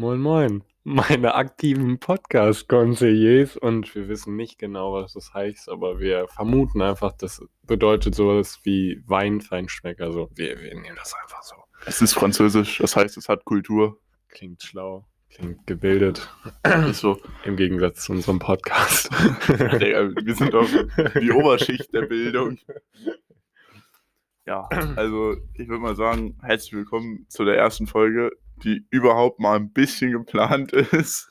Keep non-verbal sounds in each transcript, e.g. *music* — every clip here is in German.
Moin, moin. Meine aktiven Podcast-Conseillers und wir wissen nicht genau, was das heißt, aber wir vermuten einfach, das bedeutet sowas wie Weinfeinschmecker. Also wir, wir nehmen das einfach so. Es ist französisch, das heißt, es hat Kultur. Klingt schlau, klingt gebildet. Ist so. Im Gegensatz zu unserem Podcast. *laughs* Wir sind doch die Oberschicht der Bildung. Ja, also ich würde mal sagen, herzlich willkommen zu der ersten Folge, die überhaupt mal ein bisschen geplant ist.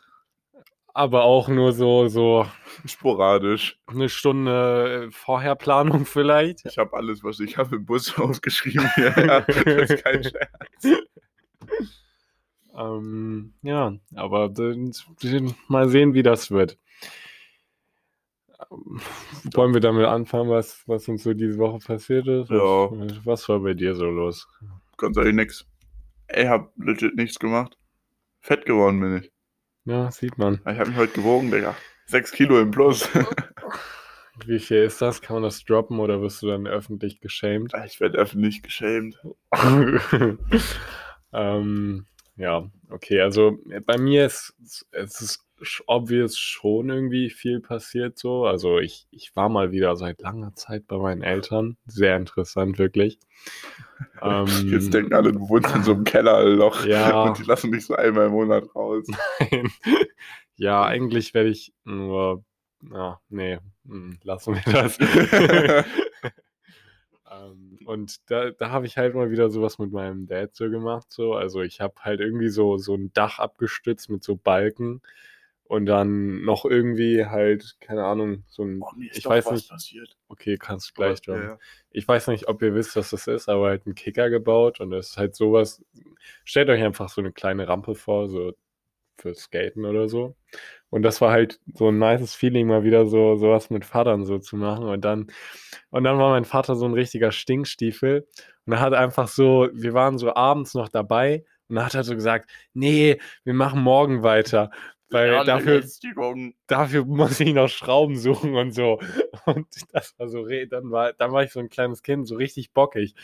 aber auch nur so, so Sporadisch. eine Stunde Vorherplanung vielleicht. Ich habe alles, was ich habe im Bus *laughs* aufgeschrieben hier. Ja, *laughs* das ist kein Scherz. Ähm, ja, aber mal sehen, wie das wird. Ähm, Wollen wir damit anfangen, was, was uns so diese Woche passiert ist? Ja. Was, was war bei dir so los? Ganz ehrlich, nix. Ey, hab legit nichts gemacht. Fett geworden bin ich. Ja, sieht man. Ich habe mich heute gewogen, Digga. Sechs Kilo im Plus. *laughs* Wie viel ist das? Kann man das droppen oder wirst du dann öffentlich geschämt? Ich werde öffentlich geschämt. *laughs* ähm, ja, okay, also bei mir ist es ist obvious schon irgendwie viel passiert so. Also ich, ich war mal wieder seit langer Zeit bei meinen Eltern. Sehr interessant, wirklich. *laughs* Ähm, Jetzt denken alle, du wohnst in so einem Kellerloch *laughs* Ja. und die lassen dich so einmal im Monat raus. *laughs* ja, eigentlich werde ich nur. Ja, nee, hm, lassen wir das. Ähm, und da, da habe ich halt mal wieder sowas mit meinem Dad so gemacht. So. Also ich habe halt irgendwie so, so ein Dach abgestützt mit so Balken und dann noch irgendwie halt, keine Ahnung, so ein. Oh, mir ist ich doch weiß was nicht, passiert. okay, kannst du gleich ja, droppen. ja. Ich weiß nicht, ob ihr wisst, was das ist, aber halt einen Kicker gebaut und das ist halt sowas. Stellt euch einfach so eine kleine Rampe vor, so für Skaten oder so. Und das war halt so ein nices Feeling, mal wieder so sowas mit Vatern so zu machen. Und dann, und dann war mein Vater so ein richtiger Stinkstiefel. Und er hat einfach so, wir waren so abends noch dabei und dann hat er so gesagt, nee, wir machen morgen weiter. Weil Ja, dafür, dafür muss ich noch Schrauben suchen und so. Und das war so, dann war, dann war ich so ein kleines Kind, so richtig bockig.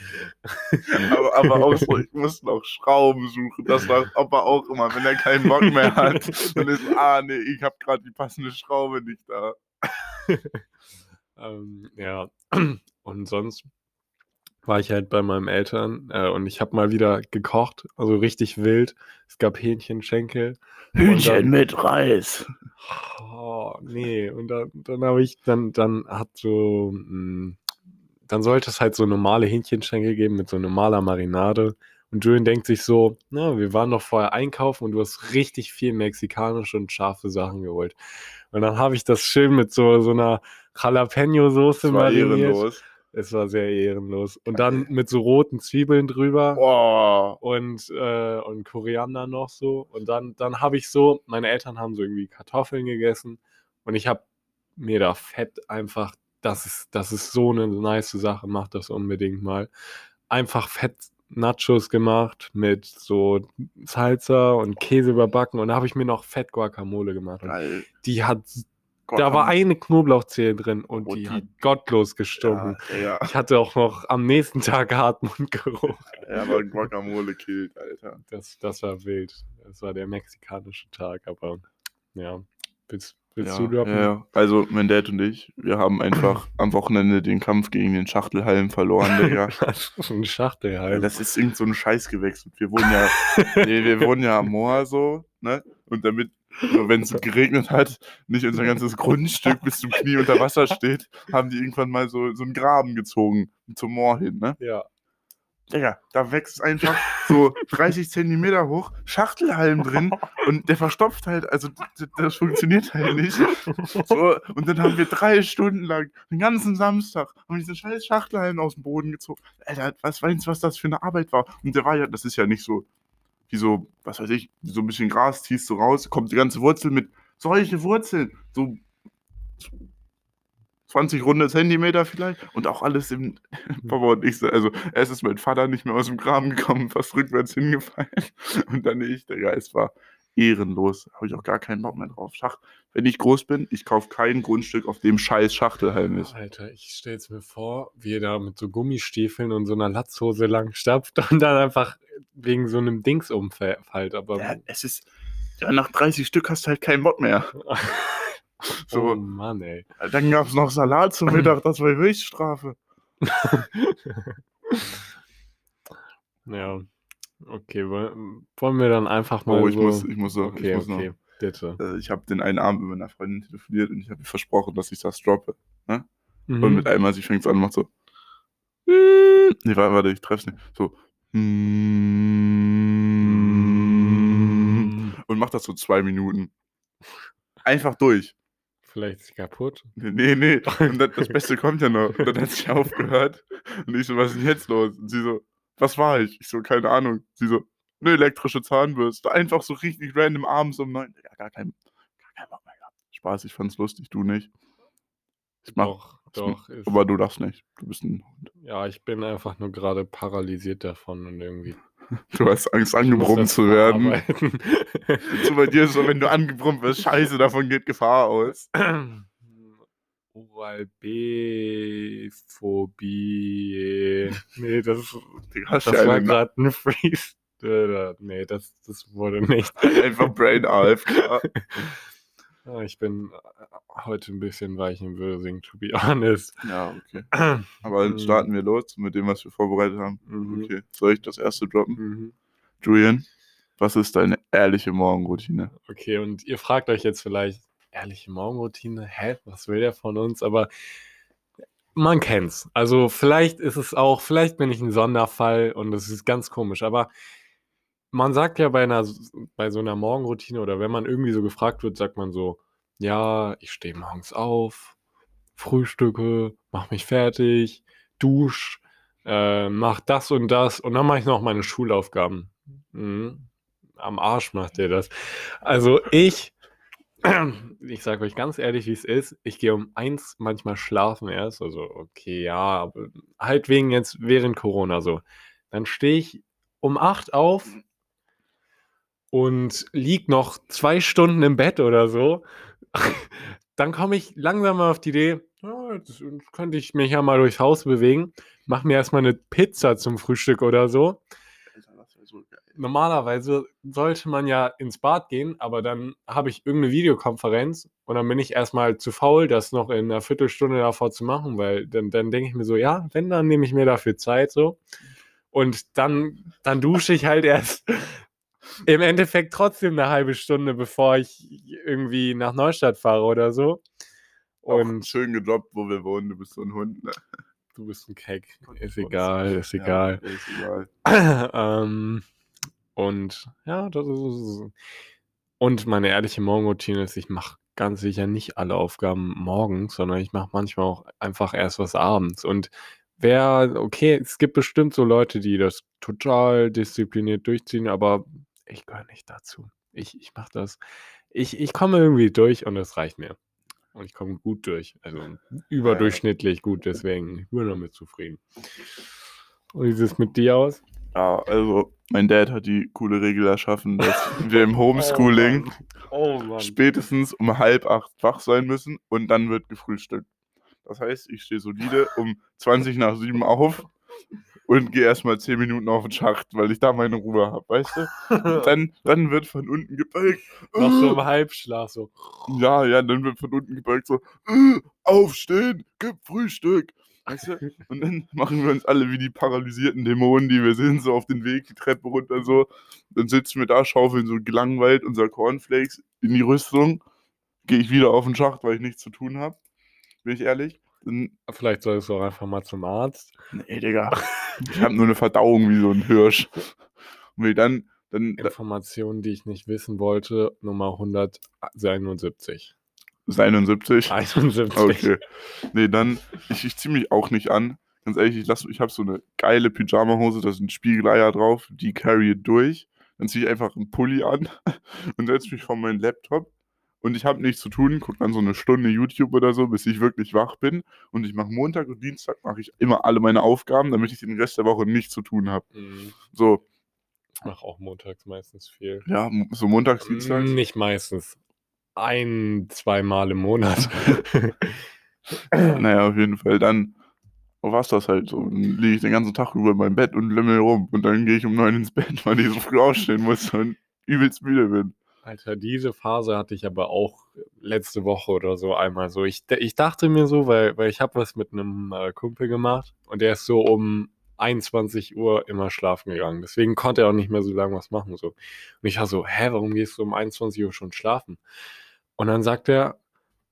aber, aber auch so, ich *laughs* muss noch Schrauben suchen. Das war aber auch immer, wenn er keinen Bock mehr hat. Dann ist, ah, nee, ich habe gerade die passende Schraube nicht da. *laughs* Ähm, ja, und sonst war ich halt bei meinen Eltern äh, und ich habe mal wieder gekocht, also richtig wild. Es gab Hähnchenschenkel. Und dann- mit Reis. Oh, nee, und dann, dann habe ich, dann, dann hat so, mh, dann sollte es halt so normale Hähnchenschenkel geben mit so normaler Marinade. Und Julian denkt sich so, na, wir waren doch vorher einkaufen und du hast richtig viel mexikanische und scharfe Sachen geholt. Und dann habe ich das schön mit so, so einer Jalapeno-Soße mariniert. ehrenlos. Es war sehr ehrenlos. Und dann mit so roten Zwiebeln drüber Boah. und, äh, und Koriander noch so. Und dann, dann habe ich so, meine Eltern haben so irgendwie Kartoffeln gegessen und ich habe mir da fett einfach, das ist, das ist so eine nice Sache, macht das unbedingt mal. Einfach fett Nachos gemacht mit so Salsa und Käse überbacken und da habe ich mir noch fett Guacamole gemacht. Die hat, Gott, da war eine Knoblauchzehe drin und Oh, die, die- hat gottlos gestunken. Ja, ja. Ich hatte auch noch am nächsten Tag Hartmundgeruch. *laughs* ja, aber Guacamole killt, Alter. Das, das war wild. Das war der mexikanische Tag, aber ja. Willst, willst ja, du droppen? Ja. Also, mein Dad und ich, wir haben einfach *clears throat* am Wochenende den Kampf gegen den Schachtelhalm verloren, Digga. *laughs* Das ist ein Schachtel Ja, halt. das ist irgend so ein Scheißgewächs. Und Wir wohnen ja, *laughs* nee, wir wohnen ja am Moor so, ne? Und damit, so, wenn es geregnet hat, nicht unser ganzes *laughs* Grundstück bis zum Knie unter Wasser steht, haben die irgendwann mal so, so einen Graben gezogen zum Moor hin, ne? Ja. Digga, da wächst einfach so 30 Zentimeter hoch, Schachtelhalm drin *laughs* und der verstopft halt, also das funktioniert halt nicht. So, und dann haben wir drei Stunden lang, den ganzen Samstag, haben wir diesen scheiß Schachtelhalm aus dem Boden gezogen. Alter, was weißt du, was das für eine Arbeit war? Und der war ja, das ist ja nicht so, wie so, was weiß ich, so ein bisschen Gras ziehst du raus, kommt die ganze Wurzel mit solche Wurzeln, so 20 runde Zentimeter vielleicht. Und auch alles im Papa und ich, so- also erst ist mein Vater nicht mehr aus dem Graben gekommen, fast rückwärts hingefallen. Und dann ich, Digga, es war ehrenlos, habe ich auch gar keinen Bock mehr drauf. Schach, wenn ich groß bin, ich kaufe kein Grundstück, auf dem scheiß Schachtelhalm ist. Alter, ich stell's mir vor, wie er da mit so Gummistiefeln und so einer Latzhose lang stapft und dann einfach wegen so einem Dings umfällt. Aber Ja, es ist, Ja, nach 30 Stück hast du halt keinen Bock mehr. *laughs* So. Oh Mann, ey. Dann gab es noch Salat zum Mittag, das war Höchststrafe. *laughs* Ja. Okay, woll- wollen wir dann einfach mal Oh, ich so... muss, ich muss noch. okay, ich muss okay, bitte. Noch. Äh, Ich habe den einen Abend mit meiner Freundin telefoniert und ich habe ihr versprochen, dass ich das droppe. Und Mhm. mit einmal, sie fängt an und macht so. Nee, warte, warte, ich treff's nicht. So. Mhm. Und macht das so zwei Minuten. Einfach durch. Vielleicht ist sie kaputt. Nee, nee. *laughs* Und das, das Beste kommt ja noch. Und dann hat sie aufgehört. Und ich so, was ist denn jetzt los? Und sie so, was war ich? Ich so, keine Ahnung. Sie so, eine elektrische Zahnbürste. Einfach so richtig random abends um neun. Ja, gar kein, gar kein Bock mehr gehabt. Spaß, ich fand's lustig, du nicht. Ich mach, Doch, doch. Ist, aber du darfst nicht. Du bist ein Hund. ja, ich bin einfach nur gerade paralysiert davon und irgendwie. *laughs* Du hast Angst, angebrummt zu werden. So bei dir ist so, wenn du angebrummt wirst, scheiße, davon geht Gefahr aus. *clears throat* Oral-B-Phobie. Nee, das, Du hast das ja war gerade ein Freeze. Nee, das, das wurde nicht. einfach Brain AFK. Ja, *laughs* Ich bin äh, heute ein bisschen weich im Würsing, to be honest. Ja, okay. *clears throat* Aber dann Mhm. starten wir los mit dem, was wir vorbereitet haben. Mhm. Okay. Soll ich das erste droppen? Mhm. Julian, was ist deine ehrliche Morgenroutine? Okay, und ihr fragt euch jetzt vielleicht, ehrliche Morgenroutine, hä, was will der von uns? Aber man kennt's. Also vielleicht ist es auch, vielleicht bin ich ein Sonderfall und es ist ganz komisch, aber man sagt ja bei einer, bei so einer Morgenroutine oder wenn man irgendwie so gefragt wird, sagt man so, ja, ich stehe morgens auf, frühstücke, mach mich fertig, dusch, äh, mach das und das und dann mache ich noch meine Schulaufgaben. Mhm. Am Arsch macht ihr das. Also ich, *clears throat* ich sage euch ganz ehrlich, wie es ist. Ich gehe um eins manchmal schlafen erst. Also okay, ja, halt wegen jetzt während Corona so. Dann stehe ich um acht auf und lieg noch zwei Stunden im Bett oder so. *laughs* Dann komme ich langsam mal auf die Idee, ja, jetzt könnte ich mich ja mal durchs Haus bewegen. Mach mir erstmal eine Pizza zum Frühstück oder so normalerweise sollte man ja ins Bad gehen, aber dann habe ich irgendeine Videokonferenz und dann bin ich erstmal zu faul, das noch in einer Viertelstunde davor zu machen, weil dann, dann denke ich mir so, ja, wenn, dann nehme ich mir dafür Zeit so. Und dann, dann dusche ich halt *laughs* erst im Endeffekt trotzdem eine halbe Stunde, bevor ich irgendwie nach Neustadt fahre oder so. Und Und schön gedroppt, wo wir wohnen. Du bist so ein Hund. Ne? du bist ein Keck. Ist egal, ist Ja, egal. ist egal. *clears throat* ähm, und ja, das ist. Und meine ehrliche Morgenroutine ist, ich mache ganz sicher nicht alle Aufgaben morgens, sondern ich mache manchmal auch einfach erst was abends. Und wer, okay, es gibt bestimmt so Leute, die das total diszipliniert durchziehen, aber ich gehöre nicht dazu. Ich, ich mache das. Ich, ich komme irgendwie durch und das reicht mir. Und ich komme gut durch. Also überdurchschnittlich gut, deswegen ich bin damit zufrieden. Und wie sieht es mit dir aus? Ja, also mein Dad hat die coole Regel erschaffen, dass *laughs* wir im Homeschooling Oh Mann. spätestens um halb acht wach sein müssen und dann wird gefrühstückt. Das heißt, ich stehe solide um 20 nach sieben auf und gehe erstmal 10 Minuten auf den Schacht, weil ich da meine Ruhe habe, weißt du? Dann, dann wird von unten gebeugt. Noch so im Halbschlaf so. Ja, ja, dann wird von unten gebeugt so, äh, aufstehen, gib Frühstück. Weißt du? Und dann *laughs* machen wir uns alle wie die paralysierten Dämonen, die wir sind, so auf den Weg, die Treppe runter so. Dann sitzen wir da, schaufeln so gelangweilt unser Cornflakes in die Rüstung. Gehe ich wieder auf den Schacht, weil ich nichts zu tun habe. Bin ich ehrlich? Dann, Vielleicht solltest du auch einfach mal zum Arzt. nee, Digga. Ich habe nur eine Verdauung wie so ein Hirsch. Und wir dann, dann Informationen, die ich nicht wissen wollte, Nummer 171. 71. 71. Okay. Nee, dann, ich, ich ziehe mich auch nicht an. Ganz ehrlich, ich, lass- ich habe so eine geile Pyjama-Hose, da sind Spiegeleier drauf, die carry it durch. Dann ziehe ich einfach einen Pulli an *laughs* und setze mich vor meinen Laptop. Und ich habe nichts zu tun, gucke dann so eine Stunde YouTube oder so, bis ich wirklich wach bin. Und ich mache Montag und Dienstag mache ich immer alle meine Aufgaben, damit ich den Rest der Woche nichts zu tun habe. Mhm. So, Ich mache auch montags meistens viel. ja, so montags, dienstags. Nicht meistens. Ein, zweimal im Monat. Naja, auf jeden Fall. Dann war es das halt so. Dann liege ich den ganzen Tag über in meinem Bett und lümmel rum. Und dann gehe ich um neun ins Bett, weil ich so früh aufstehen muss und übelst müde bin. Alter, diese Phase hatte ich aber auch letzte Woche oder so einmal so. Ich, ich dachte mir so, weil, weil ich habe was mit einem äh, Kumpel gemacht und der ist so um 21 Uhr immer schlafen gegangen. Deswegen konnte er auch nicht mehr so lange was machen. So. Und ich war so, hä, warum gehst du um 21 Uhr schon schlafen? Und dann sagt er,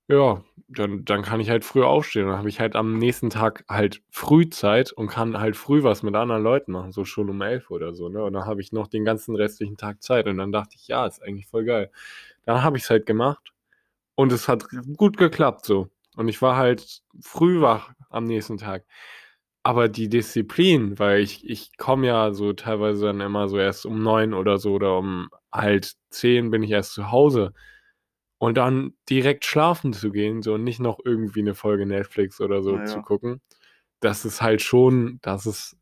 ja, dann, dann kann ich halt früh aufstehen. Dann habe ich halt am nächsten Tag halt Frühzeit und kann halt früh was mit anderen Leuten machen, so schon um 11 Uhr oder so. Ne? Und dann habe ich noch den ganzen restlichen Tag Zeit. Und dann dachte ich, ja, ist eigentlich voll geil. Dann habe ich es halt gemacht und es hat gut geklappt so. Und ich war halt früh wach am nächsten Tag. Aber die Disziplin, weil ich, ich komme ja so teilweise dann immer so erst um neun oder so oder um halt zehn bin ich erst zu Hause. Und dann direkt schlafen zu gehen, so und nicht noch irgendwie eine Folge Netflix oder so Ja, zu gucken, das ist halt schon, das ist.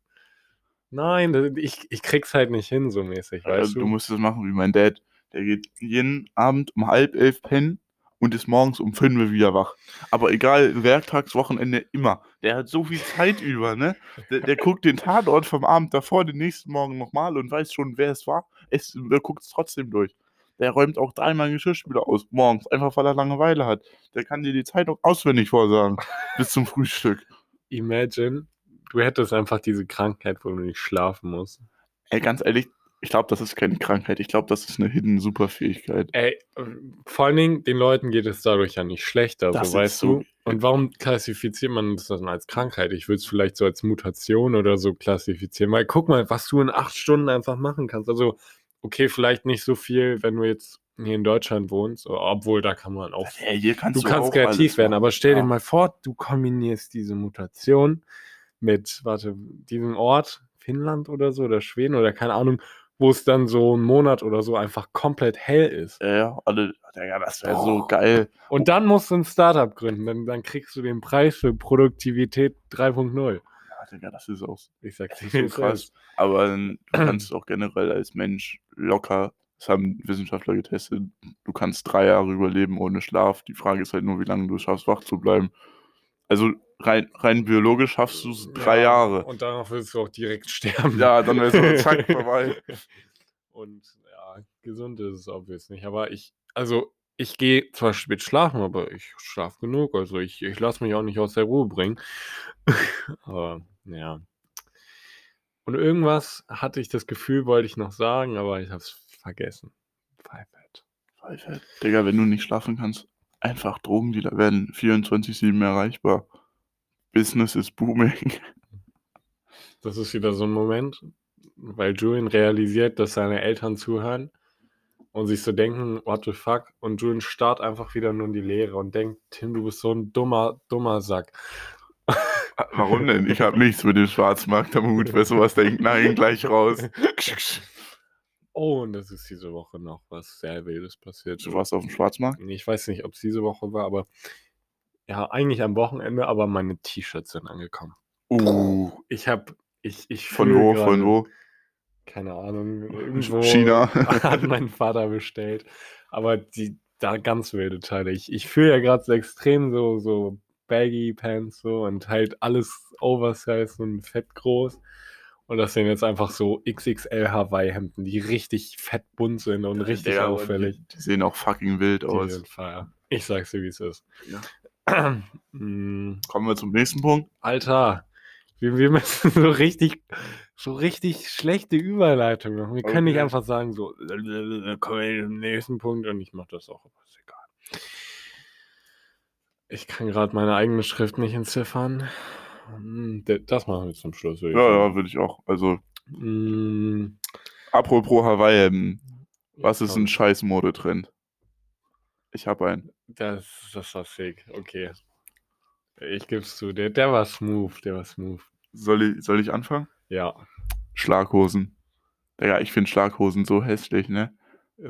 Nein, ich, ich krieg's halt nicht hin, so mäßig, weißt Also, du? du musst das machen wie mein Dad. Der geht jeden Abend um halb elf pennen und ist morgens um fünf wieder wach. Aber egal, Werktags, Wochenende, immer. Der hat so viel Zeit *laughs* über, ne? Der, der guckt den Tatort vom Abend davor, den nächsten Morgen nochmal und weiß schon, wer es war. Es, der guckt es trotzdem durch. Der räumt auch dreimal Geschirrspüler aus, morgens, einfach weil er Langeweile hat. Der kann dir die Zeitung auswendig vorsagen, *laughs* bis zum Frühstück. Imagine, du hättest einfach diese Krankheit, wo du nicht schlafen musst. Ey, ganz ehrlich, ich glaube, das ist keine Krankheit. Ich glaube, das ist eine hidden Superfähigkeit. Ey, vor allen Dingen, den Leuten geht es dadurch ja nicht schlechter, Das so weißt so- du. Und warum klassifiziert man das dann als Krankheit? Ich würde es vielleicht so als Mutation oder so klassifizieren. Weil guck mal, was du in acht Stunden einfach machen kannst. Also, okay, vielleicht nicht so viel, wenn du jetzt hier in Deutschland wohnst, obwohl da kann man auch Hey, hier kannst du du, kannst kreativ werden, aber stell dir Ja. mal vor, du kombinierst diese Mutation mit, warte, diesem Ort, Finnland oder so, oder Schweden oder keine Ahnung, wo es dann so einen Monat oder so einfach komplett hell ist. Ja, ja, alle, Digga, das wäre so geil. Und dann musst du ein Startup gründen, dann, dann kriegst du den Preis für Produktivität 3.0 Ja, Digga, das ist auch Ich dir, *laughs* so es krass. Aber du *clears throat* kannst auch generell als Mensch locker, das haben Wissenschaftler getestet, du kannst drei Jahre überleben ohne Schlaf. Die Frage ist halt nur, wie lange du es schaffst, wach zu bleiben. Also rein, rein biologisch schaffst du es drei Ja, Jahre. Und danach wirst du auch direkt *laughs* sterben. Ja, dann wäre so zack *laughs* vorbei. Und ja, gesund ist es obvious nicht. Aber ich, also ich gehe zwar spät schlafen, aber ich schlafe genug. Also ich, ich lasse mich auch nicht aus der Ruhe bringen. aber ja. Und irgendwas hatte ich das Gefühl, wollte ich noch sagen, aber ich habe es vergessen. Pfeifert. Pfeife. Digga, wenn du nicht schlafen kannst, einfach Drogendealer werden 24-7 erreichbar. Business is booming. Das ist wieder so ein Moment, weil Julian realisiert, dass seine Eltern zuhören und sich so denken, what the fuck? Und Julian starrt einfach wieder nur in die Leere und denkt, Tim, du bist so ein dummer, dummer Sack. Warum denn? Ich habe nichts mit dem Schwarzmarkt am Hut. Wer sowas denkt, nein, gleich raus. Oh, und das ist diese Woche noch was sehr Wildes passiert. Du warst auf dem Schwarzmarkt? Ich weiß nicht, ob es diese Woche war, aber ja, eigentlich am Wochenende, aber meine T-Shirts sind angekommen. Uh, Ich habe, ich, ich von wo, gerade- von wo? Keine Ahnung, irgendwo China. *laughs* hat mein Vater bestellt. Aber die, da ganz wilde Teile. Ich, ich fühle ja gerade so extrem so, so Baggy Pants so und halt alles Oversize und fett groß. Und das sind jetzt einfach so XXL Hawaii-Hemden, die richtig fett bunt sind und richtig aber auffällig. Die, die sehen auch fucking wild Die aus. Ich sag's dir, wie es ist. Ja. *clears throat* Mm, Kommen wir zum nächsten Punkt. Alter, wir, wir müssen so richtig, so richtig schlechte Überleitung machen. Wir können nicht Okay. einfach sagen, so, *laughs* kommen wir zum nächsten Punkt und ich mach das auch, aber ist egal. Ich kann gerade meine eigene Schrift nicht entziffern. Hm, Das machen wir zum Schluss, würde Ja, ja, würde ich auch. Also, Mm, apropos Hawaii-Hemden. Was jetzt ist ein scheiß Modetrend? Ich habe einen. Das, das war sick, okay. Ich geb's zu, der, der war smooth, der war smooth. Soll ich, soll ich anfangen? Ja, Schlaghosen. Digga, ich finde Schlaghosen so hässlich, ne?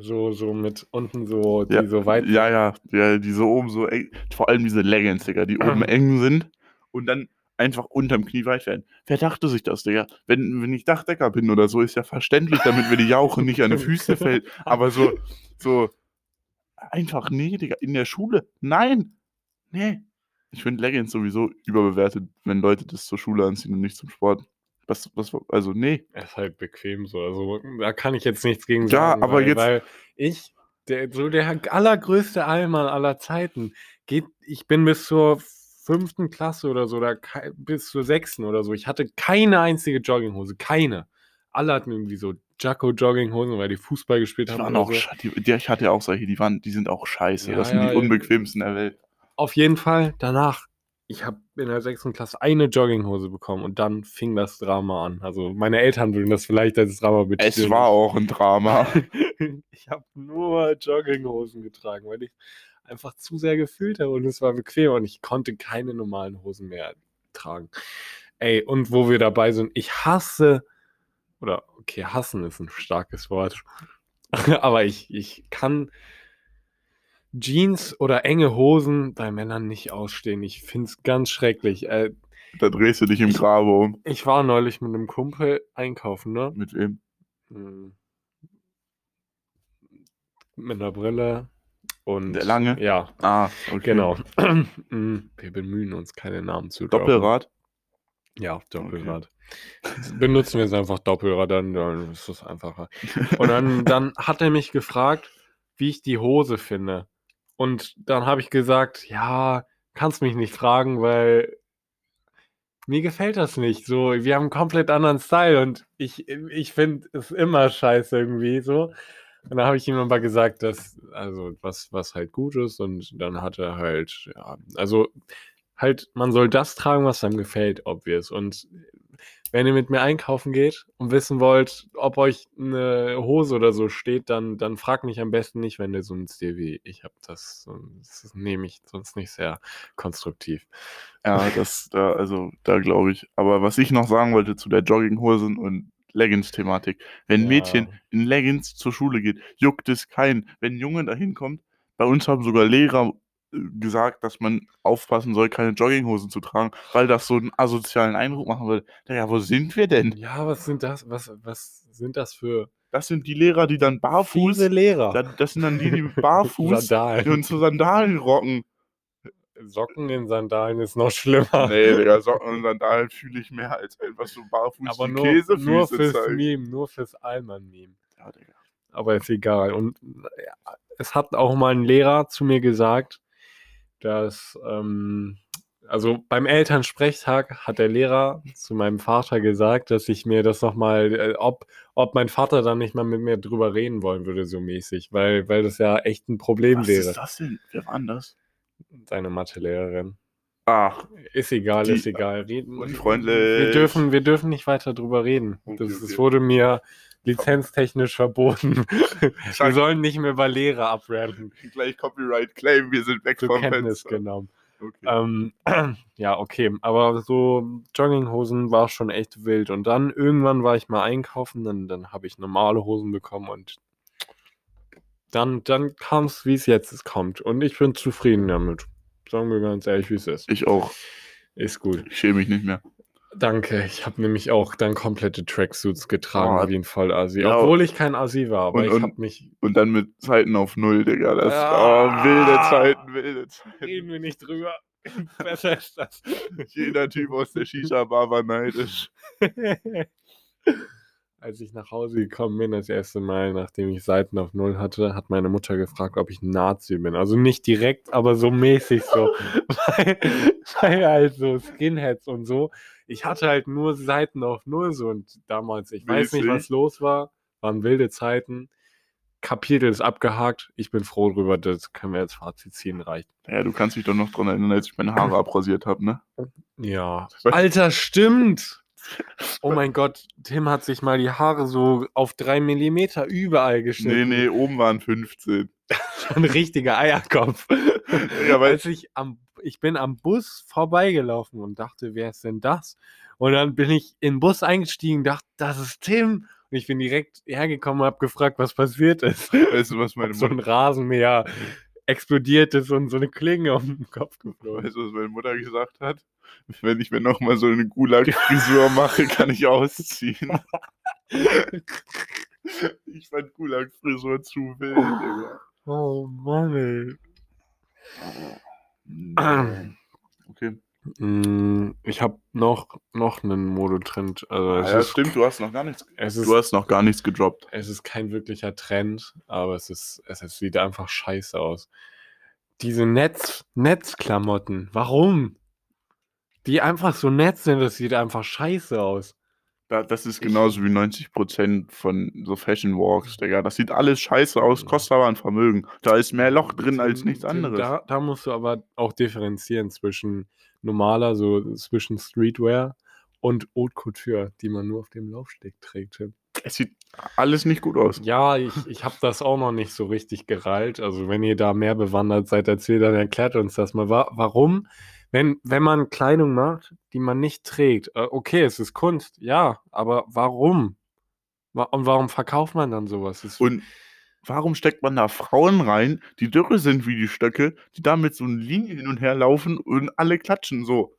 So, so mit unten so, die Ja, so weit Ja, ja, ja, die so oben so eng, vor allem diese Leggings, Digga, die oben *laughs* eng sind und dann einfach unterm Knie weit werden. Wer dachte sich das, Digga? Wenn, wenn ich Dachdecker bin oder so, ist ja verständlich, damit mir die Jauche nicht an die Füße fällt. Aber so, so, einfach, nee, Digga, in der Schule, nein, nee. Ich finde Leggings sowieso überbewertet, wenn Leute das zur Schule anziehen und nicht zum Sport. Was, was, also, nee. Er ist halt bequem so. Also da kann ich jetzt nichts gegen Ja, sagen. aber weil, jetzt- Weil ich der, so der allergrößte Allmann aller Zeiten. Geht, ich bin bis zur fünften Klasse oder so, oder bis zur sechsten oder so. Ich hatte keine einzige Jogginghose, keine. Alle hatten irgendwie so Jacko-Jogginghosen, weil die Fußball gespielt Die haben. auch, so. die, ich hatte ja auch solche, die, waren, die sind auch scheiße. Ja, das sind ja, die unbequemsten der Welt. Auf jeden Fall danach. Ich habe in der sechsten Klasse eine Jogginghose bekommen und dann fing das Drama an. Also meine Eltern würden das vielleicht als Drama betiteln. Es war auch ein Drama. *laughs* ich habe nur Jogginghosen getragen, weil ich einfach zu sehr gefühlt habe und es war bequem und ich konnte keine normalen Hosen mehr tragen. Ey, und wo wir dabei sind, ich hasse, oder okay, hassen ist ein starkes Wort, *laughs* aber ich, ich kann Jeans oder enge Hosen bei Männern nicht ausstehen. Ich finde es ganz schrecklich. Äh, Da drehst du dich im Grabe um. ich war neulich mit einem Kumpel einkaufen, ne? Mit wem? Hm. Mit einer Brille und. Der Lange? Ja, Ah, okay. genau. *clears throat* Wir bemühen uns, keine Namen zu droppen. Doppelrad? Ja, Doppelrad. Benutzen wir es einfach Doppelrad, dann, dann ist es einfacher. Und dann, dann hat er mich gefragt, wie ich die Hose finde. Und dann habe ich gesagt, ja, kannst mich nicht fragen, weil mir gefällt das nicht. So, wir haben einen komplett anderen Style und ich, ich finde es immer scheiße irgendwie so. Und dann habe ich ihm aber gesagt, dass, also, was, was halt gut ist. Und dann hat er halt, ja, also halt, man soll das tragen, was einem gefällt, obvious. Und wenn ihr mit mir einkaufen geht und wissen wollt, ob euch eine Hose oder so steht, dann, dann fragt mich am besten nicht, wenn ihr so einen Stil wie ich habt. Das, das nehme ich sonst nicht sehr konstruktiv. Ja, *laughs* das, da, also, da glaube ich. Aber was ich noch sagen wollte zu der Jogginghosen und Leggings-Thematik. Wenn ein Ja. Mädchen in Leggings zur Schule geht, juckt es keinen. Wenn ein Junge dahin kommt, bei uns haben sogar Lehrer gesagt, dass man aufpassen soll, keine Jogginghosen zu tragen, weil das so einen asozialen Eindruck machen würde. Ja, wo sind wir denn? Ja, was sind das? Was, was sind das für Das sind die Lehrer, die dann barfuß, fiese Lehrer? da- das sind dann die, die *laughs* barfuß Sandalen. und zu Sandalen rocken. Socken in Sandalen ist noch schlimmer. Nee, Digga, Socken und Sandalen fühle ich mehr als einfach so barfuß Aber die nur, Käsefüße nur fürs zeigen. Meme, nur fürs Allmann-Meme. Ja, Digga. aber ist egal. Und ja, es hat auch mal ein Lehrer zu mir gesagt, dass, ähm, also beim Elternsprechtag hat der Lehrer zu meinem Vater gesagt, dass ich mir das nochmal, äh, ob, ob mein Vater dann nicht mal mit mir drüber reden wollen würde, so mäßig, weil, weil das ja echt ein Problem Was wäre. ist das denn? Wer war denn das? Seine Mathelehrerin. Ach, Ist egal, Die- ist egal. Reden, unfreundlich. Wir dürfen, wir dürfen nicht weiter drüber reden. Okay, das, das okay. wurde mir lizenztechnisch verboten. *laughs* wir sollen nicht mehr über Lehrer abranten. gleich Copyright Claim, wir sind weg Zur vom Kenntnis Fenster. genommen. Okay. Ähm, *clears throat* ja, okay. Aber so Jogginghosen war schon echt wild. Und dann irgendwann war ich mal einkaufen, dann, dann habe ich normale Hosen bekommen und dann, dann kam es, wie es jetzt kommt. Und ich bin zufrieden damit. Sagen wir ganz ehrlich, wie es ist. Ich auch. Ist gut. Ich schäme mich nicht mehr. Danke. Ich habe nämlich auch dann komplette Tracksuits getragen, Oh, wie ein Vollasi. ja. Obwohl ich kein Asi war, aber Und- ich habe mich. Und dann mit Zeiten auf Null, Digga. Das Ah. oh, wilde Zeiten, wilde Zeiten. Reden wir nicht drüber. *laughs* Besser ist das. *laughs* Jeder Typ aus der Shisha-Bar war neidisch. *laughs* Als ich nach Hause gekommen bin, das erste Mal, nachdem ich Seiten auf Null hatte, hat meine Mutter gefragt, ob ich ein Nazi bin. Also nicht direkt, aber so mäßig so. weil, weil halt so Skinheads und so. Ich hatte halt nur Seiten auf Null so und damals, ich weiß nicht, was los war, waren wilde Zeiten. Kapitel ist abgehakt. Ich bin froh drüber, das können wir als Fazit ziehen, reicht. Ja, du kannst dich doch noch dran erinnern, als ich meine Haare abrasiert habe, ne? Ja. *laughs* Alter, stimmt! Oh mein Gott, Tim hat sich mal die Haare so auf drei Millimeter überall Nee, geschnitten. nee, oben waren 15. *laughs* Ein richtiger Eierkopf. Ja, weil- Als ich am, ich bin am Bus vorbeigelaufen und dachte, wer ist denn das? Und dann bin ich in den Bus eingestiegen, dachte, das ist Tim. Und ich bin direkt hergekommen und habe gefragt, was passiert ist. Weißt du, was *laughs* meine Ob so ein Mutter, Rasenmäher explodiert ist und so eine Klinge auf den Kopf geflogen. weißt du, was meine Mutter gesagt hat? Wenn ich mir nochmal so eine Gulag-Frisur mache, kann ich ausziehen. *laughs* ich fand Gulag-Frisur zu wild, Digga. Oh Mann, ey. Okay. Mm, Ich habe noch, noch einen Modetrend. Also es, Ah, ja, ist, stimmt, du hast noch gar nichts. es, ist, Du hast noch gar nichts gedroppt. es ist kein wirklicher Trend, aber es ist, es ist, sieht einfach scheiße aus. Diese Netz, Netzklamotten, warum? Die einfach so nett sind, das sieht einfach scheiße aus. Da, das ist genauso wie 90% von so Fashion Walks, Digga. Das sieht alles scheiße aus, kostet aber ein Vermögen. Da ist mehr Loch drin als nichts anderes. Da, da musst du aber auch differenzieren zwischen normaler, so zwischen Streetwear und Haute Couture, die man nur auf dem Laufsteg trägt. Es sieht alles nicht gut aus. Ja, ich, ich habe das auch noch nicht so richtig gereilt. Also wenn ihr da mehr bewandert seid als wir, dann erklärt uns das mal. Wa warum, wenn, wenn man Kleidung macht, die man nicht trägt, äh, okay, es ist Kunst, ja, aber warum? Wa und warum verkauft man dann sowas? Es- Und warum steckt man da Frauen rein, die dürre sind wie die Stöcke, die da mit so einer Linie hin und her laufen und alle klatschen so?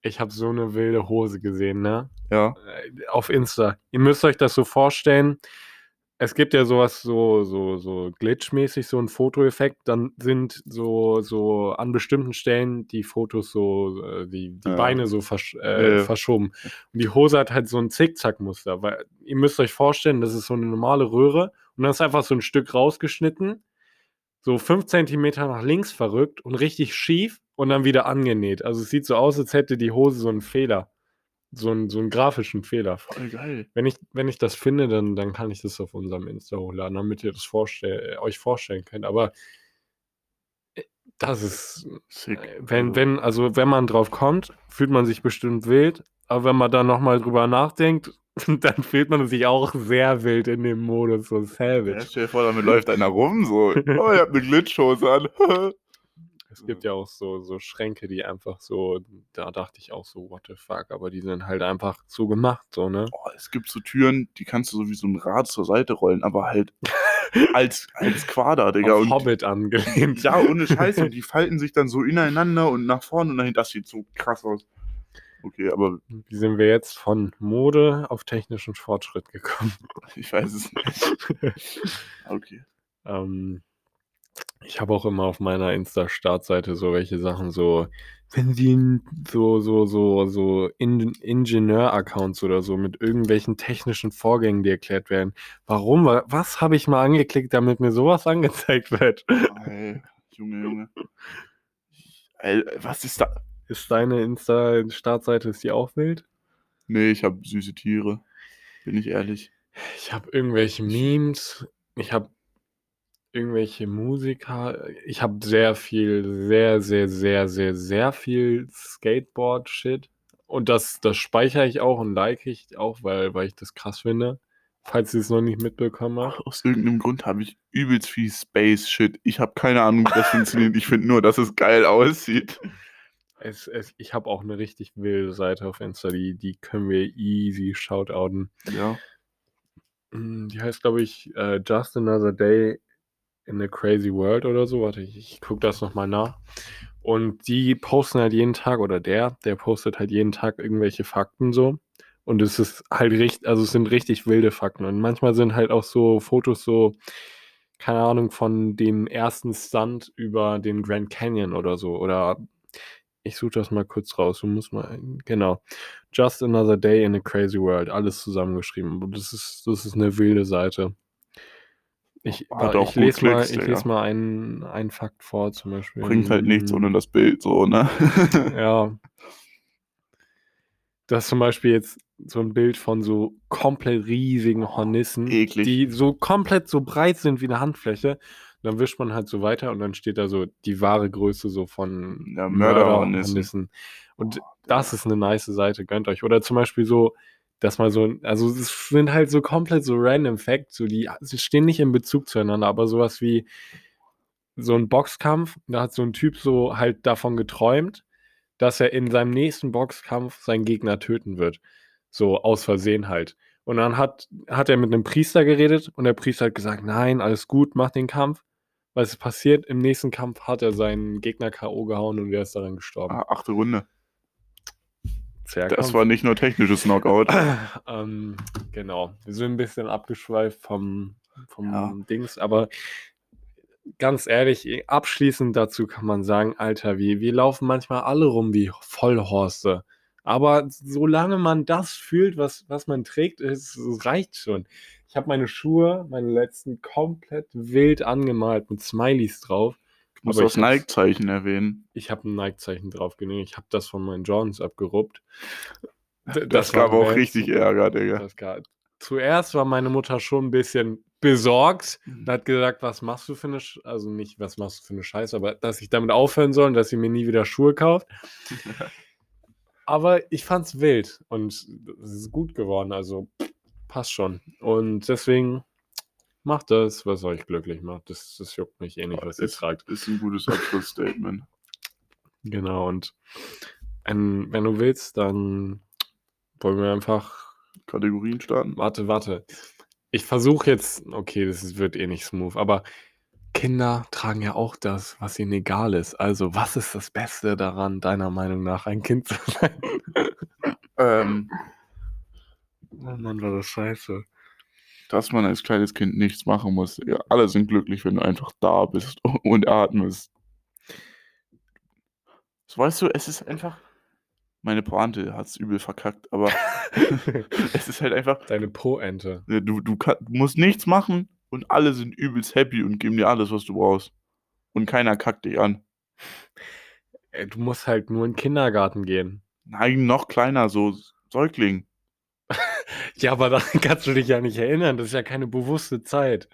ich habe so eine wilde Hose gesehen, ne? Ja. äh, auf Insta. Ihr müsst euch das so vorstellen. Es gibt ja sowas so, so, so glitchmäßig, so ein Fotoeffekt. Dann sind so, so an bestimmten Stellen die Fotos so, äh, die, die Ja. Beine so versch äh, ja. verschoben. Und die Hose hat halt so ein Zickzackmuster. Weil ihr müsst euch vorstellen, das ist so eine normale Röhre und dann ist einfach so ein Stück rausgeschnitten, so fünf Zentimeter nach links verrückt und richtig schief und dann wieder angenäht. Also es sieht so aus, als hätte die Hose so einen Fehler. So einen, so einen grafischen Fehler. Voll geil. Wenn ich, wenn ich das finde, dann, dann kann ich das auf unserem Insta hochladen, damit ihr das vorstell, äh, euch vorstellen könnt. Aber äh, das ist, Sick. äh, wenn, Also, wenn, also wenn man drauf kommt, fühlt man sich bestimmt wild. Aber wenn man dann nochmal drüber nachdenkt, *laughs* dann fühlt man sich auch sehr wild in dem Modus, so Ja, savage. stell dir vor, damit läuft einer rum, so. *laughs* Oh, ich hab eine Glitchhose an. *laughs* Es gibt ja auch so, so Schränke, die einfach so, da dachte ich auch so, what the fuck, aber die sind halt einfach so gemacht, so, ne? Oh, es gibt so Türen, die kannst du so wie so ein Rad zur Seite rollen, aber halt *laughs* als, als Quader, Digga. Auf Und Hobbit angelehnt. ja, ohne *laughs* Scheiße. Und die falten sich dann so ineinander und nach vorne und dahinter. Das sieht so krass aus. Okay, aber Wie sind wir jetzt von Mode auf technischen Fortschritt gekommen? ich weiß es nicht. *laughs* Okay. Ähm, ich habe auch immer auf meiner Insta-Startseite so welche Sachen, so, wenn sie so, so, so, so In Ingenieur-Accounts oder so mit irgendwelchen technischen Vorgängen, die erklärt werden. Warum? Wa- Was habe ich mal angeklickt, damit mir sowas *laughs* angezeigt wird? Ey, Junge, Junge. Ey, was ist da? Ist deine Insta-Startseite, ist die auch wild? Nee, ich habe süße Tiere. Bin ich ehrlich. Ich habe irgendwelche Memes, ich habe irgendwelche Musiker, ich habe sehr viel, sehr, sehr, sehr, sehr, sehr viel Skateboard-Shit. Und das, das speichere ich auch und like ich auch, weil, weil ich das krass finde. Falls ihr es noch nicht mitbekommen habt. Aus irgendeinem Grund habe ich übelst viel Space-Shit. Ich habe keine Ahnung, wie das funktioniert. Ich finde nur, dass es geil aussieht. Es, es, ich habe auch eine richtig wilde Seite auf Insta, die, die können wir easy shoutouten. Ja. Mm, Die heißt, glaube ich, äh, Just Another Day in a Crazy World oder so. Warte, ich, ich gucke das nochmal nach. Und die posten halt jeden Tag, oder der, der postet halt jeden Tag irgendwelche Fakten so. Und es ist halt richtig, also es sind richtig wilde Fakten. Und manchmal sind halt auch so Fotos so, keine Ahnung, von dem ersten Stunt über den Grand Canyon oder so. Oder ich suche das mal kurz raus. Du musst mal, genau. Just Another Day in a Crazy World. Alles zusammengeschrieben. Das ist, das ist eine wilde Seite. Ich, Hat auch ich lese mal, Klicks, ich Digga. lese mal einen, einen Fakt vor, zum Beispiel. Bringt halt nichts Mm, ohne das Bild, so, ne? *laughs* Ja. Das ist zum Beispiel jetzt so ein Bild von so komplett riesigen Hornissen, eklig. die so komplett so breit sind wie eine Handfläche. Dann wischt man halt so weiter und dann steht da so die wahre Größe so von Ja, Mörderhornissen. Mörderhornissen. Und das ist eine nice Seite, gönnt euch. Oder zum Beispiel so, dass mal so, also es sind halt so komplett so random Facts, so die, stehen nicht in Bezug zueinander, aber sowas wie so ein Boxkampf, da hat so ein Typ so halt davon geträumt, dass er in seinem nächsten Boxkampf seinen Gegner töten wird. So aus Versehen halt. Und dann hat, hat er mit einem Priester geredet und der Priester hat gesagt, nein, alles gut, mach den Kampf. Was ist passiert? Im nächsten Kampf hat er seinen Gegner K.O. gehauen und der ist daran gestorben. Ah, achte Runde. Zerr Das war nicht nur technisches Knockout. *clears throat* ähm, genau. Wir sind ein bisschen abgeschweift vom, vom Ja. Dings, aber ganz ehrlich, abschließend dazu kann man sagen, Alter, wir, wir laufen manchmal alle rum wie Vollhorste. Aber solange man das fühlt, was, was man trägt, es, es reicht schon. Ich habe meine Schuhe, meine letzten, komplett wild angemalt mit Smileys drauf. Du musst Aber das Nike-Zeichen erwähnen. Ich habe ein Nike-Zeichen drauf genäht. Ich habe das von meinen Jordans abgeruppt. D- Das, war gab auch richtig Ärger, Digga. Das gab- Zuerst war meine Mutter schon ein bisschen besorgt und hat gesagt, was machst du für eine, Sch also nicht, was machst du für eine Scheiße, aber dass ich damit aufhören soll und dass sie mir nie wieder Schuhe kauft. *laughs* aber ich fand's wild und es ist gut geworden, also passt schon. Und deswegen macht das, was euch glücklich macht. Das, das juckt mich eh nicht, was ihr tragt. Ist ein gutes Abschlussstatement. Genau, und ähm, wenn du willst, dann wollen wir einfach Kategorien starten. Warte, warte. Ich versuche jetzt, okay, das ist, wird eh nicht smooth, aber Kinder tragen ja auch das, was ihnen egal ist. Also, was ist das Beste daran, deiner Meinung nach, ein Kind zu sein? Ähm, oh Mann, war das scheiße. Dass man als kleines Kind nichts machen muss. Ja, alle sind glücklich, wenn du einfach da bist *laughs* und atmest. So, weißt du, es ist einfach. Meine Pointe hat es übel verkackt, aber *laughs* *laughs* es ist halt einfach. Deine Po-Ente. äh, Du, du, kann, du musst nichts machen und alle sind übelst happy und geben dir alles, was du brauchst. Und keiner kackt dich an. Ey, Du musst halt nur in den Kindergarten gehen. Nein, noch kleiner, so Säugling. Ja, aber daran *laughs* kannst du dich ja nicht erinnern. Das ist ja keine bewusste Zeit.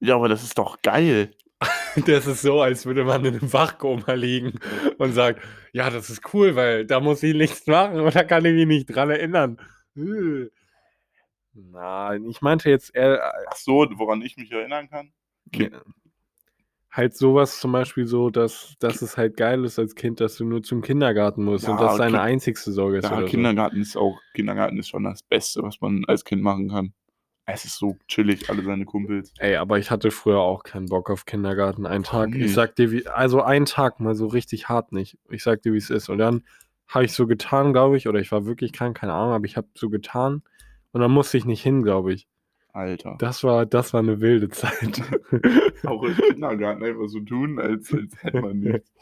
Ja, aber das ist doch geil. *laughs* Das ist so, als würde man in einem Wachkoma liegen und sagt, ja, das ist cool, weil da muss ich nichts machen und da kann ich mich nicht dran erinnern. Äh. Nein, ich meinte jetzt eher Ach so, woran ich mich erinnern kann? äh, halt sowas zum Beispiel so, dass, dass es halt geil ist als Kind, dass du nur zum Kindergarten musst und Ja, das deine einzigste Sorge ist. Ja, Kindergarten ist auch, Kindergarten ist schon das Beste, was man als Kind machen kann. Es ist so chillig, alle seine Kumpels. So. Ey, aber ich hatte früher auch keinen Bock auf Kindergarten. Einen Tag, ich nicht? sag dir, wie, also einen Tag mal so richtig hart nicht. Ich sag dir, wie es ist. Und dann habe ich so getan, glaube ich, oder ich war wirklich krank, keine Ahnung, aber ich habe so getan und dann musste ich nicht hin, glaube ich. Alter. Das war, das war eine wilde Zeit. *laughs* auch im Kindergarten einfach so tun, als, als hätte man nichts.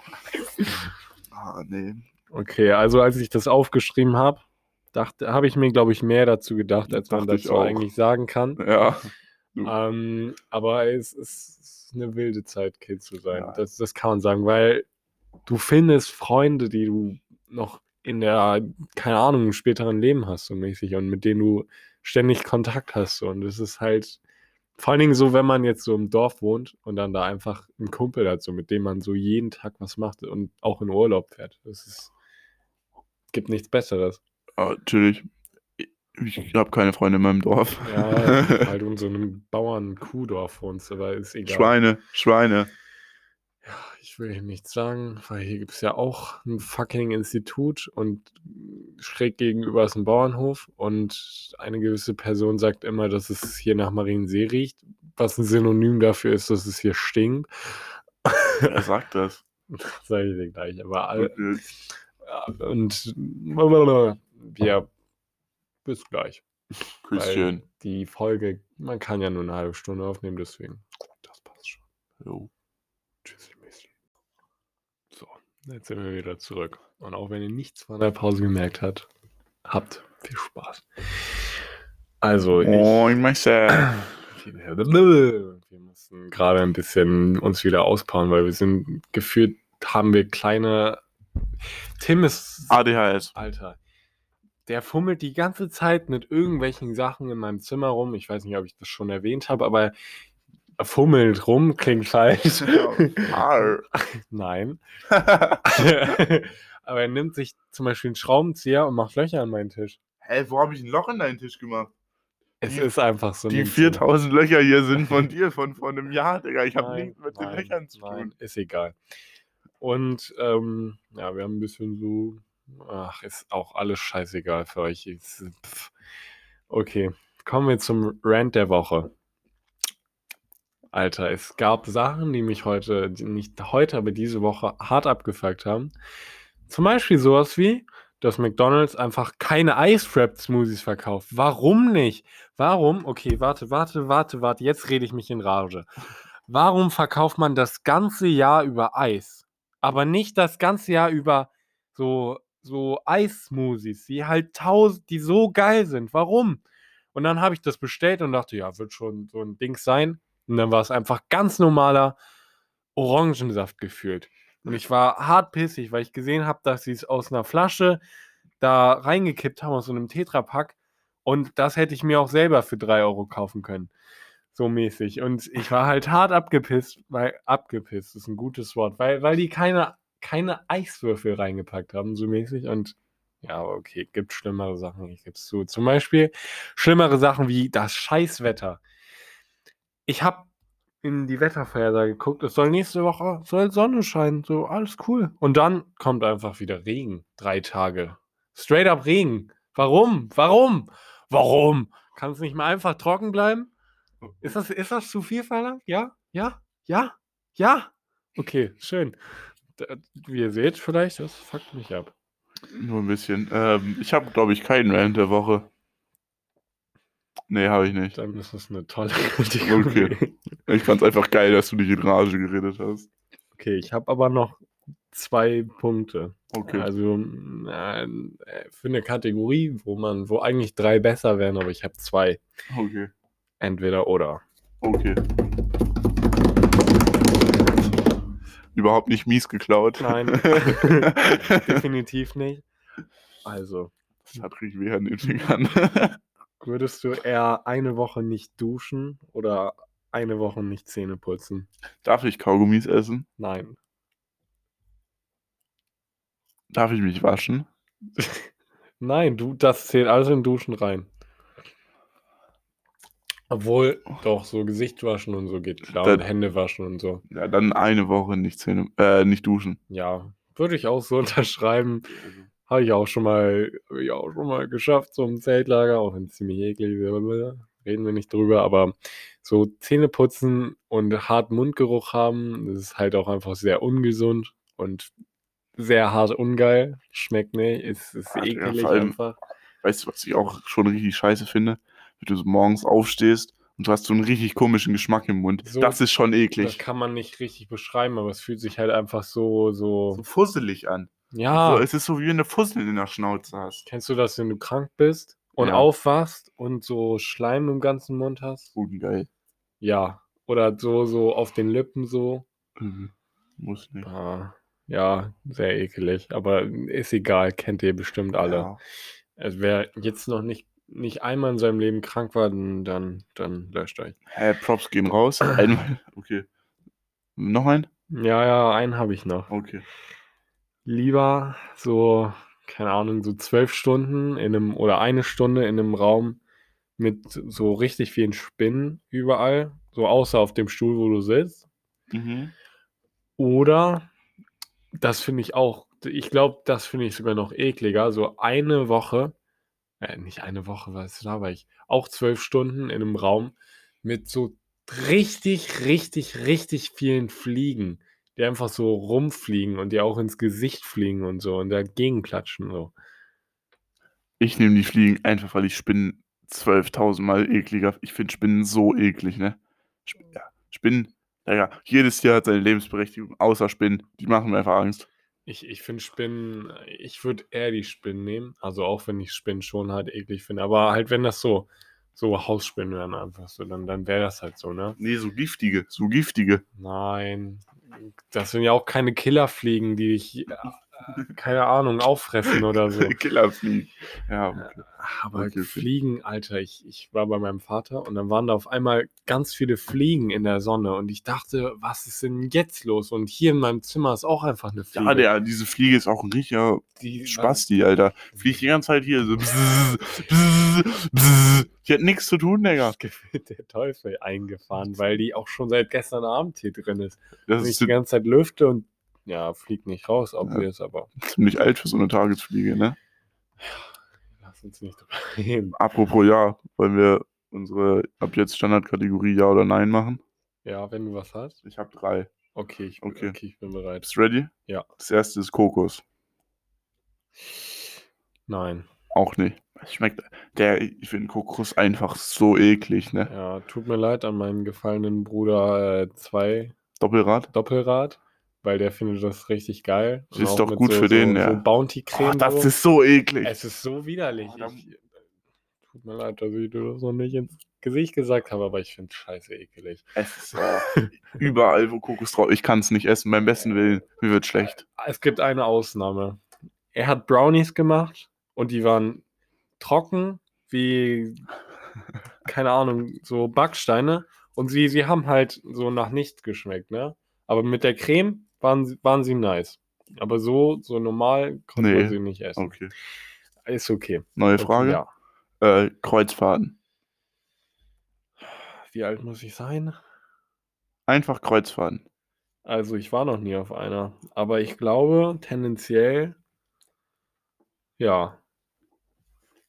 *laughs* ah, nee. okay, also als ich das aufgeschrieben habe, dachte, habe ich mir, glaube ich, mehr dazu gedacht, als man dazu eigentlich sagen kann. Ja. Ähm, aber es ist eine wilde Zeit, Kind zu sein. Ja. Das, das kann man sagen, weil du findest Freunde, die du noch in der, keine Ahnung, im späteren Leben hast, so mäßig, und mit denen du ständig Kontakt hast. so. Und es ist halt vor allen Dingen so, wenn man jetzt so im Dorf wohnt und dann da einfach einen Kumpel hat, so mit dem man so jeden Tag was macht und auch in Urlaub fährt. Ist, gibt nichts Besseres. Ja, natürlich. Ich habe keine Freunde in meinem Dorf. Ja, weil du *laughs* in so einem Bauern-Kuhdorf wohnst, aber ist egal. Schweine, Schweine. Ja, ich will hier nichts sagen, weil hier gibt es ja auch ein fucking Institut und schräg gegenüber ist ein Bauernhof und eine gewisse Person sagt immer, dass es hier nach Mariensee riecht, was ein Synonym dafür ist, dass es hier stinkt. Wer sagt das? *laughs* Das sage ich dir gleich, aber all, Und, äh, ja, und *laughs* wir bis gleich. Weil Küsschen. die Folge, man kann ja nur eine halbe Stunde aufnehmen, deswegen das passt schon. Jo. Tschüssi, Messi. So, jetzt sind wir wieder zurück. Und auch wenn ihr nichts von der Pause gemerkt habt, habt viel Spaß. Also, ich, Moin, *clears throat* Meister. wir mussten gerade ein bisschen uns wieder auspowern, weil wir sind gefühlt, haben wir kleine. Tim ist. ADHS. Alter. Der fummelt die ganze Zeit mit irgendwelchen Sachen in meinem Zimmer rum. Ich weiß nicht, ob ich das schon erwähnt habe, aber er fummelt rum, klingt falsch. *laughs* Nein. *laughs* aber er nimmt sich zum Beispiel einen Schraubenzieher und macht Löcher an meinen Tisch. Hä, wo habe ich ein Loch in deinen Tisch gemacht? Es Die- ist einfach so. Die ein 4000 Löcher hier sind von dir, von vor einem Jahr, Digga. Ich habe Nein, nichts mit den nein, Löchern zu Nein, tun. ist egal. Und ähm, ja, wir haben ein bisschen so. Ach, ist auch alles scheißegal für euch. Ist. Okay, kommen wir zum Rant der Woche. Alter, es gab Sachen, die mich heute, nicht heute, aber diese Woche hart abgefuckt haben. Zum Beispiel sowas wie, dass McDonalds einfach keine Ice-Wrapped-Smoothies verkauft. Warum nicht? Warum? Okay, warte, warte, warte, warte. Jetzt rede ich mich in Rage. warum verkauft man das ganze Jahr über Eis, aber nicht das ganze Jahr über so, so Eissmoothies, die halt tausend, die so geil sind? Warum? Und dann habe ich das bestellt und dachte, ja, wird schon so ein Ding sein. Und dann war es einfach ganz normaler Orangensaft gefühlt. Und ich war hart pissig, weil ich gesehen habe, dass sie es aus einer Flasche da reingekippt haben, aus so einem Tetrapack. Und das hätte ich mir auch selber für 3 Euro kaufen können. So mäßig. Und ich war halt hart abgepisst, weil abgepisst ist ein gutes Wort, weil, weil die keine, keine Eiswürfel reingepackt haben, so mäßig. Und ja, okay, gibt schlimmere Sachen, ich gebe es zu. Zum Beispiel schlimmere Sachen wie das Scheißwetter. Ich habe in die Wettervorhersage geguckt, es soll nächste Woche soll Sonne scheinen, so alles cool. Und dann kommt einfach wieder Regen, drei Tage. Straight up Regen. Warum? Warum? Warum? Kann es nicht mal einfach trocken bleiben? Ist das, ist das zu viel verlangt? Ja? Ja? Ja? Ja? Okay, schön. Wie ihr seht, vielleicht, das fuckt mich ab. Nur ein bisschen. Ähm, ich habe, glaube ich, keinen Rant der Woche. Nee, habe ich nicht. Dann ist das eine tolle *laughs* Kategorie. Okay. Ich fand es einfach geil, dass du dich in Rage geredet hast. Okay, ich habe aber noch zwei Punkte. Okay. Also äh, für eine Kategorie, wo man, wo eigentlich drei besser wären, aber ich habe zwei. Okay. Entweder oder. Okay. Überhaupt nicht mies geklaut. Nein. *laughs* *laughs* Definitiv nicht. Also, Das hat richtig weh an den Fingern. Würdest du eher eine Woche nicht duschen oder eine Woche nicht Zähne putzen? Darf ich Kaugummis essen? Nein. Darf ich mich waschen? *laughs* Nein, du, das zählt alles in Duschen rein. Obwohl, doch, so Gesicht waschen und so geht klar. Da- Und Hände waschen und so. Ja, dann eine Woche nicht Zähne, äh, nicht duschen. Ja, würde ich auch so *laughs* unterschreiben. Habe ich auch schon mal, ich auch schon mal geschafft, so im Zeltlager, auch wenn es ziemlich eklig ist. Reden wir nicht drüber, aber so Zähne putzen und harten Mundgeruch haben, das ist halt auch einfach sehr ungesund und sehr hart ungeil. Schmeckt nicht, ist, ist Ja, ekelig vor allem- einfach. Weißt du, was ich auch schon richtig scheiße finde? Wenn du so morgens aufstehst und du hast so einen richtig komischen Geschmack im Mund. So- das ist schon Das eklig. kann man nicht richtig beschreiben, aber es fühlt sich halt einfach so, so, So fusselig an. Ja. So, es ist so wie wenn du Fussel in der Schnauze hast. Kennst du das, wenn du krank bist und Ja. aufwachst und so Schleim im ganzen Mund hast? Ungeil. Ja. Oder so, so auf den Lippen so. Mhm. Muss nicht. Ah, ja, sehr ekelig. Aber ist egal, kennt ihr bestimmt alle. Ja. Also wer jetzt noch nicht, nicht einmal in seinem Leben krank war, dann, dann, dann löscht euch. Hä, Props gehen raus. Einmal. Okay. Noch ein? Ja, ja, einen habe ich noch. Okay. Lieber so, keine Ahnung, so zwölf Stunden in einem oder eine Stunde in einem Raum mit so richtig vielen Spinnen überall, so außer auf dem Stuhl, wo du sitzt. Mhm. Oder, das finde ich auch, ich glaube, das finde ich sogar noch ekliger, so eine Woche, äh, nicht eine Woche, was da war ich, auch zwölf Stunden in einem Raum mit so richtig, richtig, richtig vielen Fliegen, die einfach so rumfliegen und die auch ins Gesicht fliegen und so und dagegen klatschen. So. Ich nehme die Fliegen einfach, weil ich Spinnen 12.000 Mal ekliger. Ich finde Spinnen so eklig, ne? Sp ja, Spinnen, ja, jedes Jahr hat seine Lebensberechtigung, außer Spinnen. Die machen mir einfach Angst. Ich, ich finde Spinnen, ich würde eher die Spinnen nehmen, also auch wenn ich Spinnen schon halt eklig finde, aber halt wenn das so, so Hausspinnen wären einfach so, dann, dann wäre das halt so, ne? Nee, so giftige, so giftige. Nein, das sind ja auch keine Killerfliegen, die dich, äh, *laughs* keine Ahnung, auffressen oder so. *laughs* Killerfliegen. Ja, okay. Aber Okay. Fliegen, Alter, ich, ich war bei meinem Vater und dann waren da auf einmal ganz viele Fliegen in der Sonne und ich dachte, was ist denn jetzt los? Und hier in meinem Zimmer ist auch einfach eine Fliege. Ja, der, diese Fliege ist auch ein richtiger die, Spasti, Alter. Fliegt die ganze Zeit hier so. bzzz, bzzz. Die hat nichts zu tun, Digga. *laughs* der Teufel eingefahren, weil die auch schon seit gestern Abend hier drin ist. Das Und ich die ganze Zeit lüfte und ja, fliegt nicht raus, obvious, aber *laughs* ziemlich alt für so eine Tagesfliege, ne? lass uns nicht drüber *laughs* reden. Apropos ja, wollen wir unsere ab jetzt Standardkategorie Ja oder Nein machen? Ja, wenn du was hast. Ich habe drei. Okay, ich, bin- Okay. okay, ich bin bereit. Bist du ready? Ja. Das erste ist Kokos. Nein. Auch nicht. Es schmeckt, der, ich finde Kokos einfach so eklig, ne? Ja, tut mir leid an meinen gefallenen Bruder 2 Doppelrad. Doppelrad, weil der findet das richtig geil. Und Ist doch gut so, für den, so, ja. So Bounty-Creme. Oh, das so. ist so eklig. Es ist so widerlich. Oh, Ich, tut mir leid, dass ich dir das noch nicht ins Gesicht gesagt habe, aber ich finde es scheiße ekelig. Es ist oh, überall, wo Kokos drauf Ich kann es nicht essen, beim besten Willen. Mir wird schlecht. Es gibt eine Ausnahme. Er hat Brownies gemacht und die waren trocken wie, keine Ahnung, so Backsteine. Und sie, sie haben halt so nach nichts geschmeckt, ne? Aber mit der Creme waren, sie- waren sie nice. Aber so, so normal konnte Nee. man sie nicht essen. Okay. Ist okay. Neue Okay, Frage. Ja. Äh, Kreuzfahrten. Wie alt muss ich sein? Einfach Kreuzfahrten. Also ich war noch nie auf einer, aber ich glaube tendenziell, ja,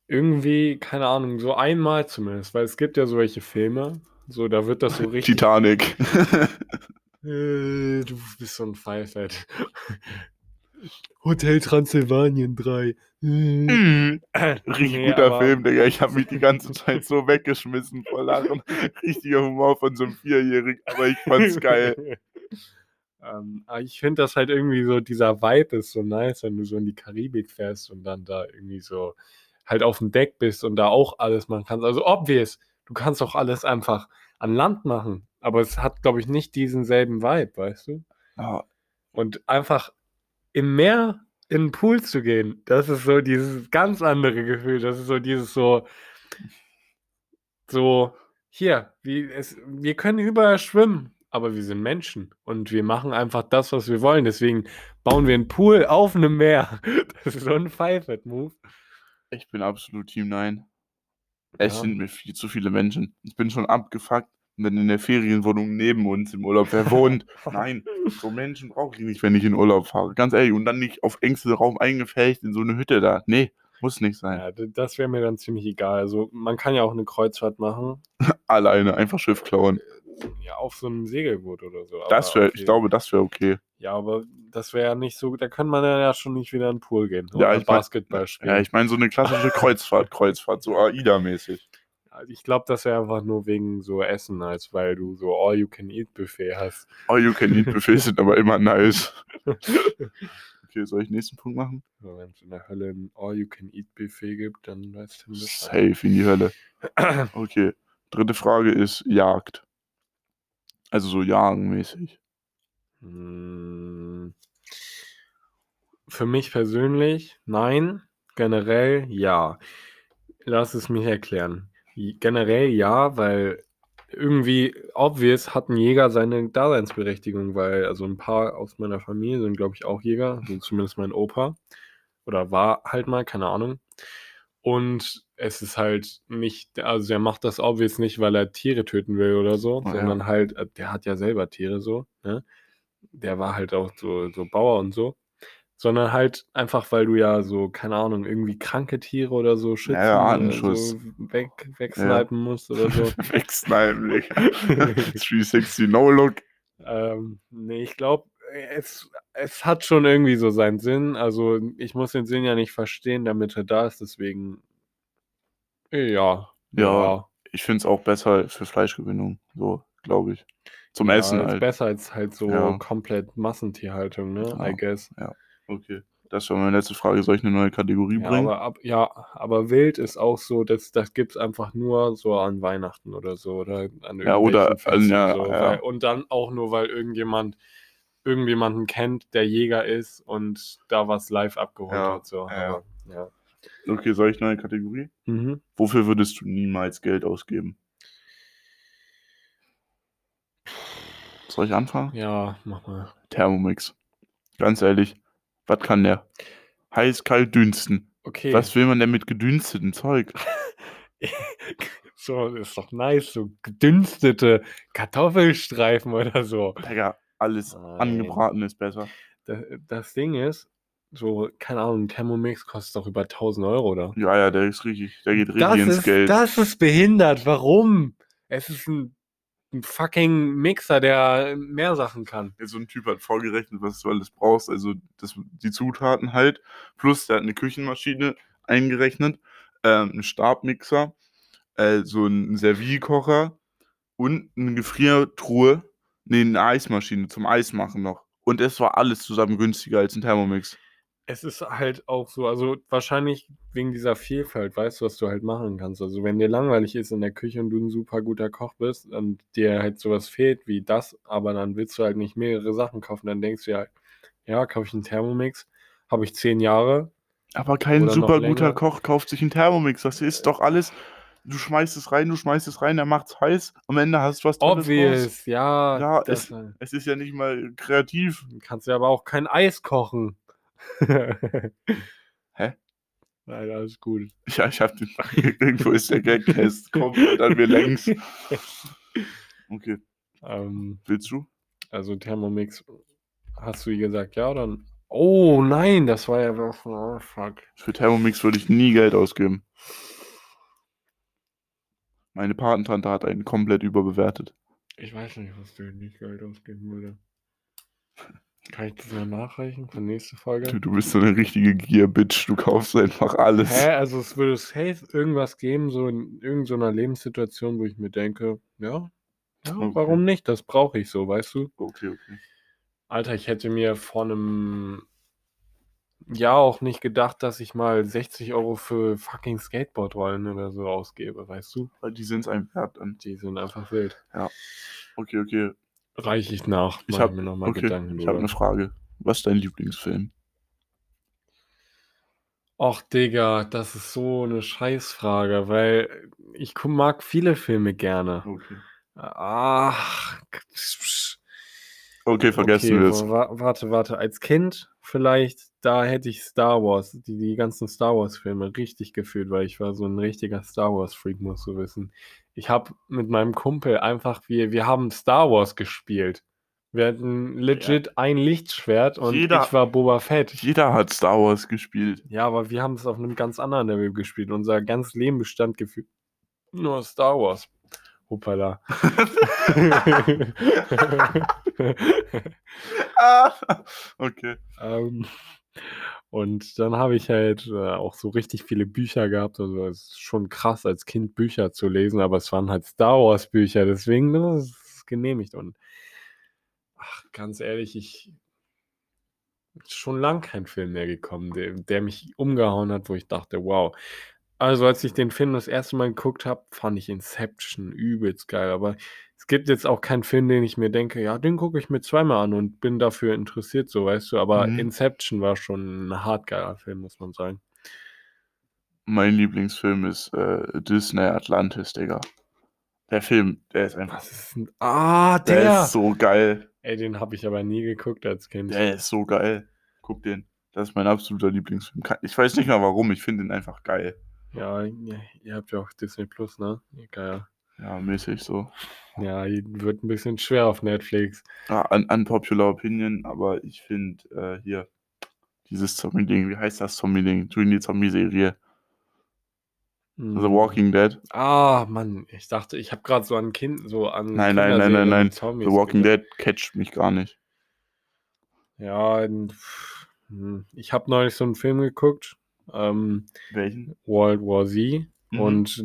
irgendwie, keine Ahnung, so einmal zumindest, weil es gibt ja solche Filme, so da wird das so richtig, Titanic. *laughs* äh, du bist so ein Pfeifett. Hotel Transsilvanien 3. Mhm. Äh, *clears throat* Richtig nee, guter aber- Film, Digga. Ich habe mich die ganze *laughs* Zeit so weggeschmissen vor Lachen. Richtiger Humor von so einem Vierjährigen, aber ich fand's geil. *laughs* ähm, ich finde das halt irgendwie so, dieser Vibe ist so nice, wenn du so in die Karibik fährst und dann da irgendwie so halt auf dem Deck bist und da auch alles machen kannst. Also obvious, du kannst auch alles einfach an Land machen, aber es hat, glaube ich, nicht diesen selben Vibe, weißt du? Ja, Und einfach im Meer in den Pool zu gehen, das ist so dieses ganz andere Gefühl. Das ist so dieses so, so, hier, wie es, wir können überall schwimmen, aber wir sind Menschen und wir machen einfach das, was wir wollen. Deswegen bauen wir einen Pool auf einem Meer. *laughs* Das ist so ein Five-Move. ich bin absolut Team Nein. Es Ja. sind mir viel zu viele Menschen. Ich bin schon abgefuckt, wenn in der Ferienwohnung neben uns im Urlaub wer wohnt. *laughs* Nein, so Menschen brauche ich nicht, wenn ich in Urlaub fahre. Ganz ehrlich. Und dann nicht auf engstem Raum eingefärbt in so eine Hütte da. Nee, muss nicht sein. Ja, das wäre mir dann ziemlich egal. Also man kann ja auch eine Kreuzfahrt machen, *laughs* Alleine, einfach Schiff klauen. Ja, auf so einem Segelboot oder so. Das wäre, okay. ich glaube, das wäre okay. Ja, aber das wäre ja nicht so, da kann man ja schon nicht wieder in den Pool gehen Ja, oder ich mein- Basketball spielen. Ja, ich meine so eine klassische *laughs* Kreuzfahrt, Kreuzfahrt, so AIDA-mäßig. Ich glaube, das wäre einfach nur wegen so Essen, als weil du so All-You-Can-Eat-Buffet hast. All you can eat Buffets sind aber immer nice. *laughs* Okay, soll ich den nächsten Punkt machen? Wenn es in der Hölle ein All-You-Can-Eat-Buffet gibt, dann weißt du Bescheid. Safe in die Hölle. *clears throat* Okay. Dritte Frage ist Jagd. Also so jagenmäßig. Hm. Für mich persönlich, nein. Generell ja. Lass es mich erklären. Generell ja, weil irgendwie obvious hat ein Jäger seine Daseinsberechtigung, weil also ein paar aus meiner Familie sind, glaube ich, auch Jäger, also zumindest mein Opa. Oder war halt mal, keine Ahnung. Und es ist halt nicht, also er macht das obvious nicht, weil er Tiere töten will oder so, ja. sondern halt, äh, der hat ja selber Tiere so, ne? Der war halt auch so, so Bauer und so. Sondern halt einfach, weil du ja so, keine Ahnung, irgendwie kranke Tiere oder so schützen, ja, äh, Artenschutz. so weg, wegsnipen musst oder so. *laughs* Wegsnipen, Digga. 360 No-Look. Ähm, nee, ich glaube, es, es hat schon irgendwie so seinen Sinn. Also ich muss den Sinn ja nicht verstehen, damit er da ist, deswegen ja. Ja, Ich finde es auch besser für Fleischgewinnung. So, glaube ich. Zum ja, Essen halt. besser als halt so Ja. komplett Massentierhaltung, ne? Ja. I guess. Okay. Das war meine letzte Frage. Soll ich eine neue Kategorie Ja, bringen? aber, ab, ja, aber wild ist auch so, das, das gibt es einfach nur so an Weihnachten oder so oder an Ja, oder- Festen ja, so, ja. Weil, und dann auch nur, weil irgendjemand irgendjemanden kennt, der Jäger ist und da was live abgeholt Ja, hat. So. ja. Ja. Okay, soll ich eine neue Kategorie? Mhm. Wofür würdest du niemals Geld ausgeben? Soll ich anfangen? ja, mach mal. Thermomix. Ganz ehrlich, was kann der? Heiß, kalt, dünsten. Okay. Was will man denn mit gedünstetem Zeug? *laughs* so, ist doch nice, so gedünstete Kartoffelstreifen oder so. Digga, alles Nein. angebraten ist besser. Das, das Ding ist, so, keine Ahnung, ein Thermomix kostet doch über 1000 Euro, oder? Ja, ja, der ist richtig, der geht richtig Das ins ist, Geld. das ist behindert. Warum? Es ist ein, ein fucking Mixer, der mehr Sachen kann. So ein Typ hat vorgerechnet, was du alles brauchst. Also das, die Zutaten halt. Plus der hat eine Küchenmaschine, eingerechnet, ähm, ein Stabmixer, äh, so ein Servierkocher und eine Gefriertruhe, nee, eine Eismaschine zum Eismachen noch. Und es war alles zusammen günstiger als ein Thermomix. Es ist halt auch so, also wahrscheinlich wegen dieser Vielfalt, weißt du, was du halt machen kannst. Also wenn dir langweilig ist in der Küche und du ein super guter Koch bist und dir halt sowas fehlt wie das, aber dann willst du halt nicht mehrere Sachen kaufen, dann denkst du ja, ja, kaufe ich einen Thermomix, habe ich zehn Jahre. Aber kein super guter. Koch kauft sich einen Thermomix. Das ist doch alles. Du schmeißt es rein, du schmeißt es rein, er macht's heiß. Am Ende hast du was Tolles raus. Obvious, ja. Ja, das, Es ist ja nicht mal kreativ. kannst ja aber auch kein Eis kochen. *laughs* Hä? Nein, alles gut. Ja, ich hab den. Irgendwo ist der Gag, ist komplett an mir längs. *laughs* Okay, ähm, willst du? also Thermomix, hast du wie gesagt, ja oder? Oh nein, das war ja. Oh, fuck. Für Thermomix würde ich nie Geld ausgeben. Meine Patentante hat einen komplett überbewertet. Ich weiß nicht, was du nicht Geld ausgeben würde. Kann ich das mal nachreichen für nächste Folge? Du, du bist so eine richtige Gier-Bitch. Du kaufst einfach alles. Hä? Also es würde safe irgendwas geben, so in irgendeiner Lebenssituation, wo ich mir denke, ja, ja, Okay. warum nicht? Das brauche ich so, weißt du? Okay, okay. Alter, ich hätte mir vor einem Jahr auch nicht gedacht, dass ich mal 60 Euro für fucking Skateboardrollen oder so ausgebe, weißt du? Weil die sind es einem wert dann. Die sind einfach wild. Okay, okay. Reiche ich nach, Ich habe mir nochmal okay, Gedanken ich hab drüber. eine Frage. Was ist dein Lieblingsfilm? Och, Digga, das ist so eine Scheißfrage, weil ich mag viele Filme gerne. Okay. Ach, Okay, vergessen wir es. wa- warte, warte. Als Kind vielleicht, da hätte ich Star Wars, die, die ganzen Star Wars-Filme richtig gefühlt, weil ich war so ein richtiger Star Wars-Freak, musst du wissen. Ich habe mit meinem Kumpel einfach, wir, wir haben Star Wars gespielt. Wir hatten legit ein Lichtschwert und Jeder- ich war Boba Fett. Jeder hat Star Wars gespielt. Ja, aber wir haben es auf einem ganz anderen Level gespielt. Unser ganzes Leben bestand gefühlt nur Star Wars. Hoppala. *laughs* *laughs* ah, okay. ähm, und dann habe ich halt äh, auch so richtig viele Bücher gehabt. Also es ist schon krass, als Kind Bücher zu lesen, aber es waren halt Star Wars Bücher, deswegen ne, es ist genehmigt. Und ach, ganz ehrlich, ich schon lang kein Film mehr gekommen, der, der mich umgehauen hat, wo ich dachte, wow. Also als ich den Film das erste Mal geguckt habe, fand ich Inception übelst geil. Aber es gibt jetzt auch keinen Film, den ich mir denke, ja, den gucke ich mir zweimal an und bin dafür interessiert, so weißt du. Aber Mhm. Inception war schon ein hart geiler Film, muss man sagen. Mein Lieblingsfilm ist äh, Disney Atlantis, Digga. Der Film, der ist einfach. Ist denn? Ah, Der der! ist so geil. Ey, den habe ich aber nie geguckt als Kind. Der ist so geil. Guck den. Das ist mein absoluter Lieblingsfilm. Ich weiß nicht mal warum, ich finde ihn einfach geil. Ja, ihr, ihr habt ja auch Disney Plus, ne? Geil. Ja, mäßig so. Ja, wird ein bisschen schwer auf Netflix. Ja, un unpopular Opinion, aber ich finde äh, hier dieses Zombie-Ding, wie heißt das Zombie-Ding? Du in die Zombie-Serie. The Mm. Walking Dead. Ah, Mann, ich dachte, ich habe gerade so an Kind, so an Nein, nein, nein, nein, nein. mit The Zombies Walking gedacht. Dead catcht mich gar nicht. Ja, hm, ich habe neulich so einen Film geguckt, ähm, Welchen? World War Z. Mhm. Und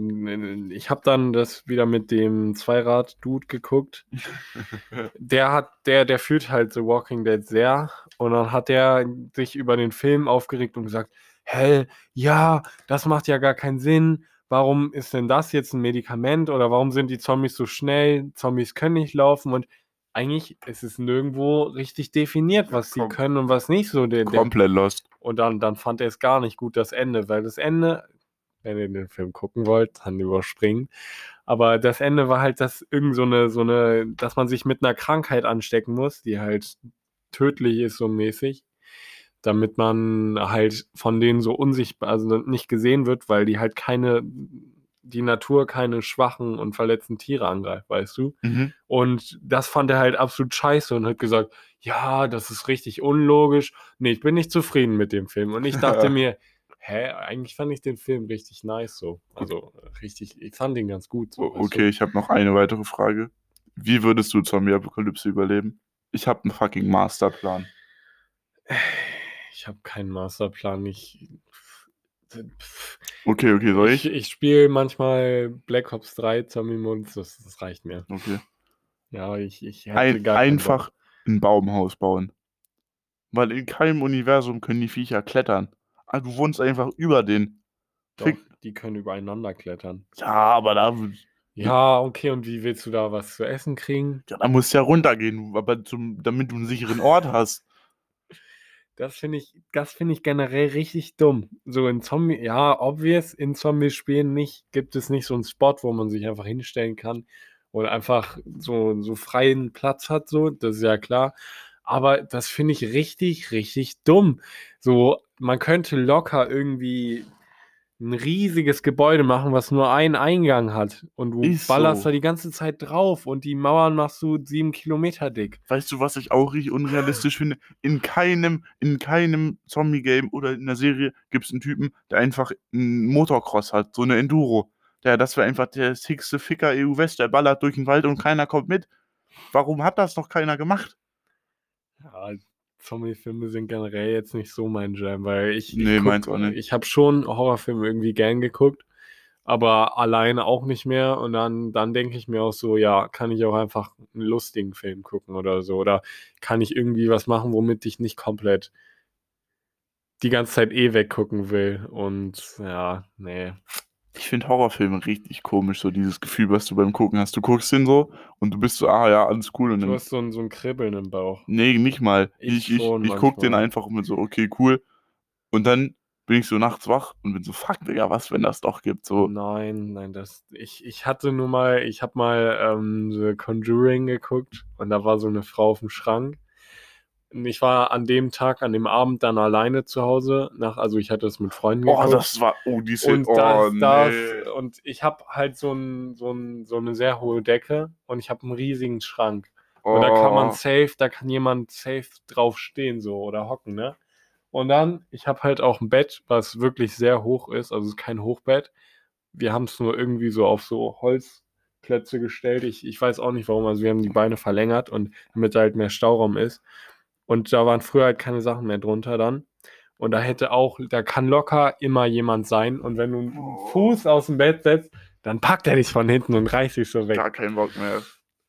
äh, ich habe dann das wieder mit dem Zweirad-Dude geguckt. *laughs* Der hat, der, der fühlt halt The Walking Dead sehr. Und dann hat er sich über den Film aufgeregt und gesagt, hä, ja, das macht ja gar keinen Sinn. Warum ist denn das jetzt ein Medikament? Oder warum sind die Zombies so schnell? Zombies können nicht laufen. Und eigentlich ist es nirgendwo richtig definiert, was sie Kom- können und was nicht so. Der, der, Komplett lost. und dann, dann fand er es gar nicht gut, das Ende, weil das Ende, wenn ihr den Film gucken wollt, dann überspringen. Aber das Ende war halt, dass irgend so eine, so eine, dass man sich mit einer Krankheit anstecken muss, die halt tödlich ist, so mäßig, damit man halt von denen so unsichtbar, also nicht gesehen wird, weil die halt keine, die Natur keine schwachen und verletzten Tiere angreift, weißt du? Mhm. Und das fand er halt absolut scheiße und hat gesagt, ja, das ist richtig unlogisch. Nee, ich bin nicht zufrieden mit dem Film. Und ich dachte *laughs* mir, hä, eigentlich fand ich den Film richtig nice so. Also richtig, ich fand ihn ganz gut. So, O- weißt Okay, ich habe noch eine weitere Frage. Wie würdest du Zombie-Apokalypse überleben? Ich habe einen fucking Masterplan. *sighs* Ich habe keinen Masterplan. Ich, Okay, okay, soll ich, ich? ich spiele manchmal Black Ops 3 Zombie Modus, das, das reicht mir. Okay. Ja, ich, ich hätte Ein, einfach ein Baumhaus bauen. Weil in keinem Universum können die Viecher klettern. Ah, du wohnst einfach über den. Doch, die können übereinander klettern. Ja, aber da, Ja, okay, und wie willst du da was zu essen kriegen? ja, da musst du ja runtergehen, aber zum, damit du einen sicheren Ort hast. Das finde ich, das finde ich generell richtig dumm. So in Zombie, ja, obvious, in Zombie-Spielen nicht, gibt es nicht so einen Spot, wo man sich einfach hinstellen kann oder einfach so, so freien Platz hat, so, das ist ja klar. Aber das finde ich richtig, richtig dumm. So, man könnte locker irgendwie ein riesiges Gebäude machen, was nur einen Eingang hat. Und du Ist ballerst so. da die ganze Zeit drauf und die Mauern machst du sieben Kilometer dick. Weißt du, was ich auch richtig unrealistisch finde? In keinem, in keinem Zombie-Game oder in der Serie gibt es einen Typen, der einfach einen Motocross hat, so eine Enduro. Der, das wäre einfach der sixte Ficker EU-West, der ballert durch den Wald und keiner kommt mit. Warum hat das noch keiner gemacht? Ja, Zombie-Filme sind generell jetzt nicht so mein Jam, weil ich, Nee, ich, meins auch nicht. ich habe schon Horrorfilme irgendwie gern geguckt, aber alleine auch nicht mehr. Und dann, dann denke ich mir auch so, ja, kann ich auch einfach einen lustigen Film gucken oder so. Oder kann ich irgendwie was machen, womit ich nicht komplett die ganze Zeit eh weggucken will. Und ja, nee. Ich finde Horrorfilme richtig komisch, so dieses Gefühl, was du beim Gucken hast. Du guckst den so und du bist so, ah ja, alles cool. Und Du hast so ein, so ein Kribbeln im Bauch. nee, nicht mal. Ich Ich, ich, ich guck den einfach und bin so, okay, cool. Und dann bin ich so nachts wach und bin so, fuck, Digga, was, wenn das doch gibt? So, Nein, nein, das. Ich, ich hatte nur mal, ich habe mal ähm, The Conjuring geguckt und da war so eine Frau auf dem Schrank. Ich war an dem Tag, an dem Abend dann alleine zu Hause. Nach, also ich hatte es mit Freunden oh, geguckt. das war, oh, die Szene, und oh, das, das, nee. und ich habe halt so, ein, so, ein, so eine sehr hohe Decke und ich habe einen riesigen Schrank. Und da kann man Oh. safe, da kann jemand safe drauf stehen so oder hocken, ne? Und dann, ich habe halt auch ein Bett, was wirklich sehr hoch ist, also es ist kein Hochbett. Wir haben es nur irgendwie so auf so Holzklötze gestellt. Ich, ich weiß auch nicht warum, also wir haben die Beine verlängert und damit da halt mehr Stauraum ist. Und da waren früher halt keine Sachen mehr drunter dann. Und da hätte auch, da kann locker immer jemand sein. Und wenn du einen Oh. Fuß aus dem Bett setzt, dann packt er dich von hinten und reißt dich so weg. Gar keinen Bock mehr.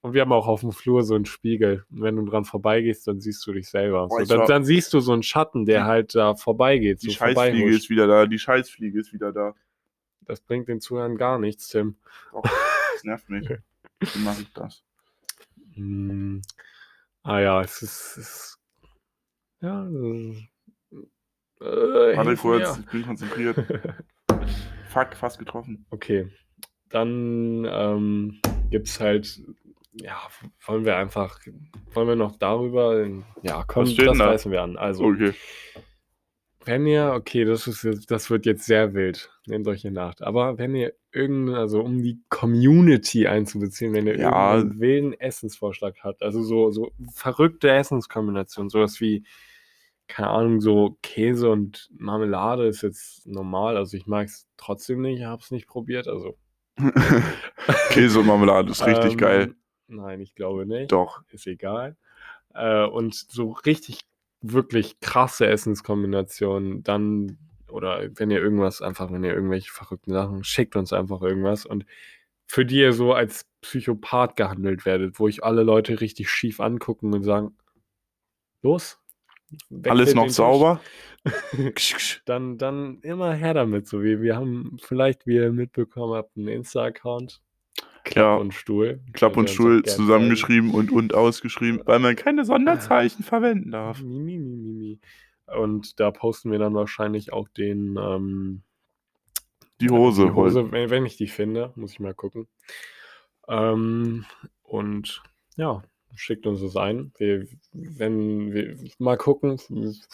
Und wir haben auch auf dem Flur so einen Spiegel. Und wenn du dran vorbeigehst, dann siehst du dich selber. Boah, So, dann, dann siehst du so einen Schatten, der halt da vorbeigeht. Die so Scheißfliege ist wieder da, die Scheißfliege ist wieder da. Das bringt den Zuhörern gar nichts, Tim. Doch, das nervt mich. *laughs* Wie mache ich das? Hm. Ah ja, es ist. Es ist ja. Äh, Warte kurz, ich bin konzentriert. *laughs* Fuck, fast getroffen. Okay. Dann ähm, gibt es halt. Ja, wollen wir einfach. Wollen wir noch darüber? Ja, komm, das da? reißen wir an. Also. Okay. Wenn ihr, okay, das ist das wird jetzt sehr wild, nehmt euch in Acht. Aber wenn ihr irgendeinen, also um die Community einzubeziehen, wenn ihr Ja. irgendeinen wilden Essensvorschlag habt, also so, so verrückte Essenskombinationen, sowas wie, keine Ahnung, so Käse und Marmelade ist jetzt normal, also ich mag es trotzdem nicht, habe es nicht probiert, also. *laughs* Käse und Marmelade ist richtig ähm, geil. Nein, ich glaube nicht Doch. ist egal. Äh, und so richtig, wirklich krasse Essenskombinationen, dann, oder wenn ihr irgendwas einfach, wenn ihr irgendwelche verrückten Sachen, schickt uns einfach irgendwas und für die ihr so als Psychopath gehandelt werdet, wo ich alle Leute richtig schief angucken und sagen, los. Alles noch sauber? *laughs* Dann, dann immer her damit, so wie wir haben vielleicht, wie ihr mitbekommen habt, einen Insta-Account. Klapp Ja. und Stuhl. Klapp und Stuhl zusammengeschrieben und und ausgeschrieben, weil man keine Sonderzeichen verwenden darf. Und da posten wir dann wahrscheinlich auch den ähm, Die Hose. die Hose wenn, wenn ich die finde, muss ich mal gucken. Ähm, und ja, schickt uns das ein. Wir, wenn wir mal gucken.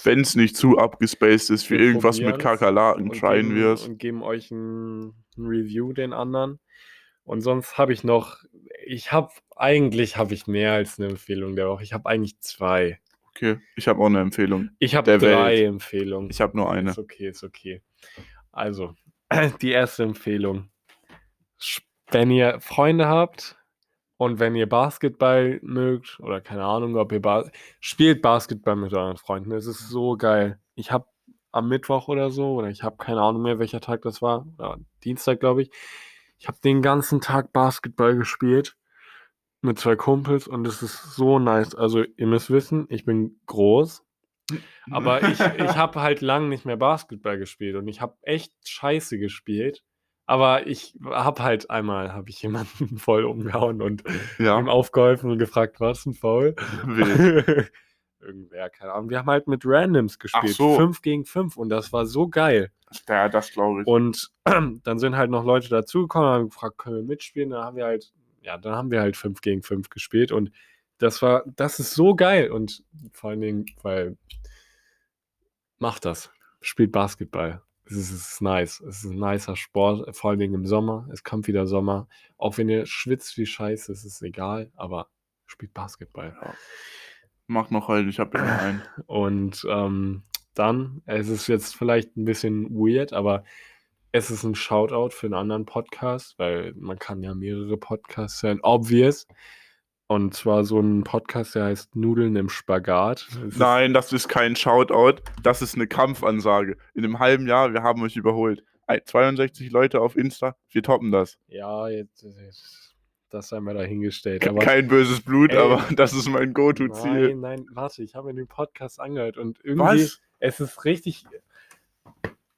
Wenn es nicht zu abgespaced ist, Wir irgendwas mit Kakerlaken tryen geben, wirst. und geben euch ein, ein Review den anderen. Und sonst habe ich noch, ich habe, eigentlich habe ich mehr als eine Empfehlung der Woche. Ich habe eigentlich zwei. Okay, ich habe auch eine Empfehlung. Ich habe drei Welt. Empfehlungen. Ich habe nur eine. Ist okay, ist okay. Also, *clears throat* die erste Empfehlung. Wenn ihr Freunde habt und wenn ihr Basketball mögt oder keine Ahnung, ob ihr ba spielt Basketball mit euren Freunden. Es ist so geil. Ich habe am Mittwoch oder so, oder ich habe keine Ahnung mehr, welcher Tag das war, oder Dienstag, glaube ich. Ich habe den ganzen Tag Basketball gespielt mit zwei Kumpels und es ist so nice. Also ihr müsst wissen, ich bin groß, aber ich, ich *laughs* habe halt lang nicht mehr Basketball gespielt und ich habe echt scheiße gespielt. Aber ich habe halt einmal, habe ich jemanden *laughs* voll umgehauen und Ja. ihm aufgeholfen und gefragt, was ein Foul? Irgendwer, keine Ahnung. Wir haben halt mit Randoms gespielt. so. Fünf gegen fünf und das war so geil. Ja, das glaube ich. Und *clears throat* dann sind halt noch Leute dazugekommen, haben gefragt, können wir mitspielen? Dann haben wir halt, ja, dann haben wir halt 5 gegen 5 gespielt und das war, das ist so geil und vor allen Dingen, weil macht das, spielt Basketball. Es ist, nice. Es ist ein nicer Sport, vor allen Dingen im Sommer. Es kommt wieder Sommer. Auch wenn ihr schwitzt wie scheiße, es ist egal, aber spielt Basketball. Mach noch halt, ich habe ja noch einen. *laughs* Und ähm, dann, es ist jetzt vielleicht ein bisschen weird, aber es ist ein Shoutout für einen anderen Podcast, weil man kann ja mehrere Podcasts hören, obvious. Und zwar so ein Podcast, der heißt Nudeln im Spagat. Ist- Nein, das ist kein Shoutout, das ist eine Kampfansage. In einem halben Jahr, wir haben euch überholt. Ein- 62 Leute auf Insta, wir toppen das. Ja, jetzt, jetzt das sei mal dahingestellt. Aber Kein böses Blut, Ey. aber das ist mein Go-To-Ziel. nein, nein, warte, ich habe mir den Podcast angehört und irgendwie, Was? es ist richtig,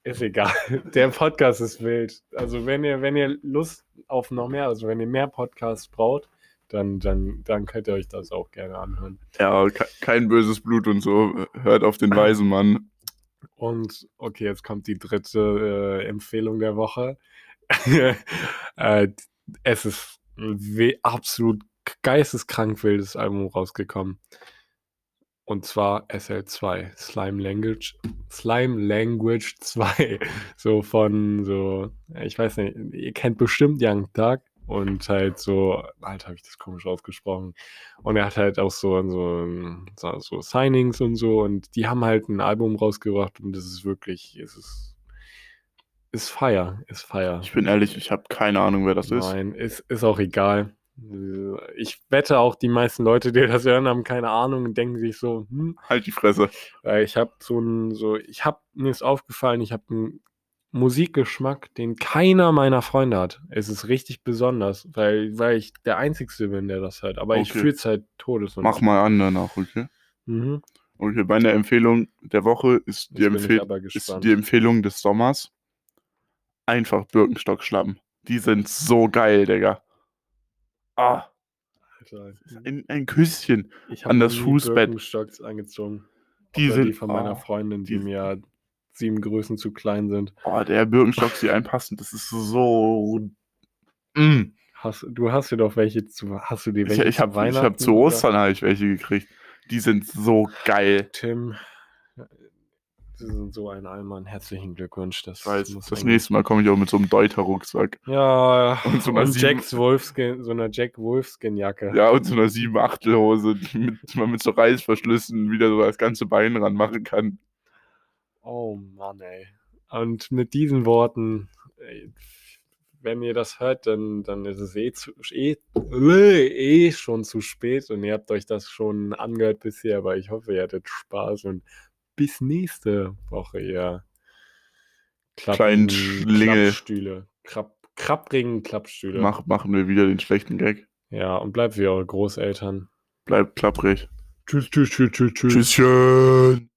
ist egal. *laughs* Der Podcast ist wild. Also wenn ihr, wenn ihr Lust auf noch mehr, also wenn ihr mehr Podcasts braucht, dann, dann, dann könnt ihr euch das auch gerne anhören. Ja, ke kein böses Blut und so. Hört auf den weisen Mann. Und okay, jetzt kommt die dritte äh, Empfehlung der Woche. *laughs* äh, es ist ein absolut geisteskrank wildes Album rausgekommen. Und zwar SL2, Slime Language, Slime Language *laughs* 2. So von so, ich weiß nicht, ihr kennt bestimmt Young Thug und halt so, halt habe ich das komisch ausgesprochen. Und er hat halt auch so, so, so, Signings und so und die haben halt ein Album rausgebracht und das ist wirklich, es ist, ist Fire, ist Fire. Ich bin ehrlich, ich habe keine Ahnung, wer das ist. Nein, ist, ist auch egal. Ich wette auch, die meisten Leute, die das hören, haben keine Ahnung und denken sich so, hm, Halt die Fresse. weil ich habe so ein, so, ich habe, mir ist aufgefallen, ich habe einen Musikgeschmack, den keiner meiner Freunde hat. Es ist richtig besonders, weil, weil ich der Einzige bin, der das hört. Aber ich Okay. fühle es halt todes. und- Mach mal an danach, okay? Mhm. Okay, meine Empfehlung der Woche ist die, ich aber ist die Empfehlung des Sommers. Einfach Birkenstock-Schlappen. Die sind so geil, Digga. Ah, ein, ein Küsschen. ich an das Fußbett. Birkenstocks angezogen. Die sind die von meiner oh, Freundin, die, die- mir sieben Größen zu klein sind. Oh, der Birkenstock, die einpassen, das ist so. Mm. Hast, du hast dir doch welche zu. Hast du die Ich, welche ich zu habe ich Weihnachten? hab zu? Ostern hab ich welche gekriegt. Die sind so geil. Tim, Sie sind so ein Allmann. Herzlichen Glückwunsch. Das, Ich weiß, muss das nächste Mal komme ich auch mit so einem Deuter-Rucksack. Ja, Und und, so einer Jacks Wolfskin, so einer Jack Wolfskin-Jacke. Ja, und so einer 7-8-Hose, die, mit, die man mit so Reißverschlüssen wieder so das ganze Bein ranmachen kann. Oh Mann, ey. Und mit diesen Worten, ey, wenn ihr das hört, dann, dann ist es eh, zu, eh, äh, eh schon zu spät und ihr habt euch das schon angehört bisher, aber ich hoffe, ihr hattet Spaß und bis nächste Woche, ihr Kleinen Schlingel. Klappstühle. Krabb, krabbrigen Klappstühle. Mach, machen wir wieder den schlechten Gag. Ja, und bleibt wie eure Großeltern. Bleibt klapprig. Tschüss, tschüss, tschüss, tschüss, tschüss. Tschüsschen.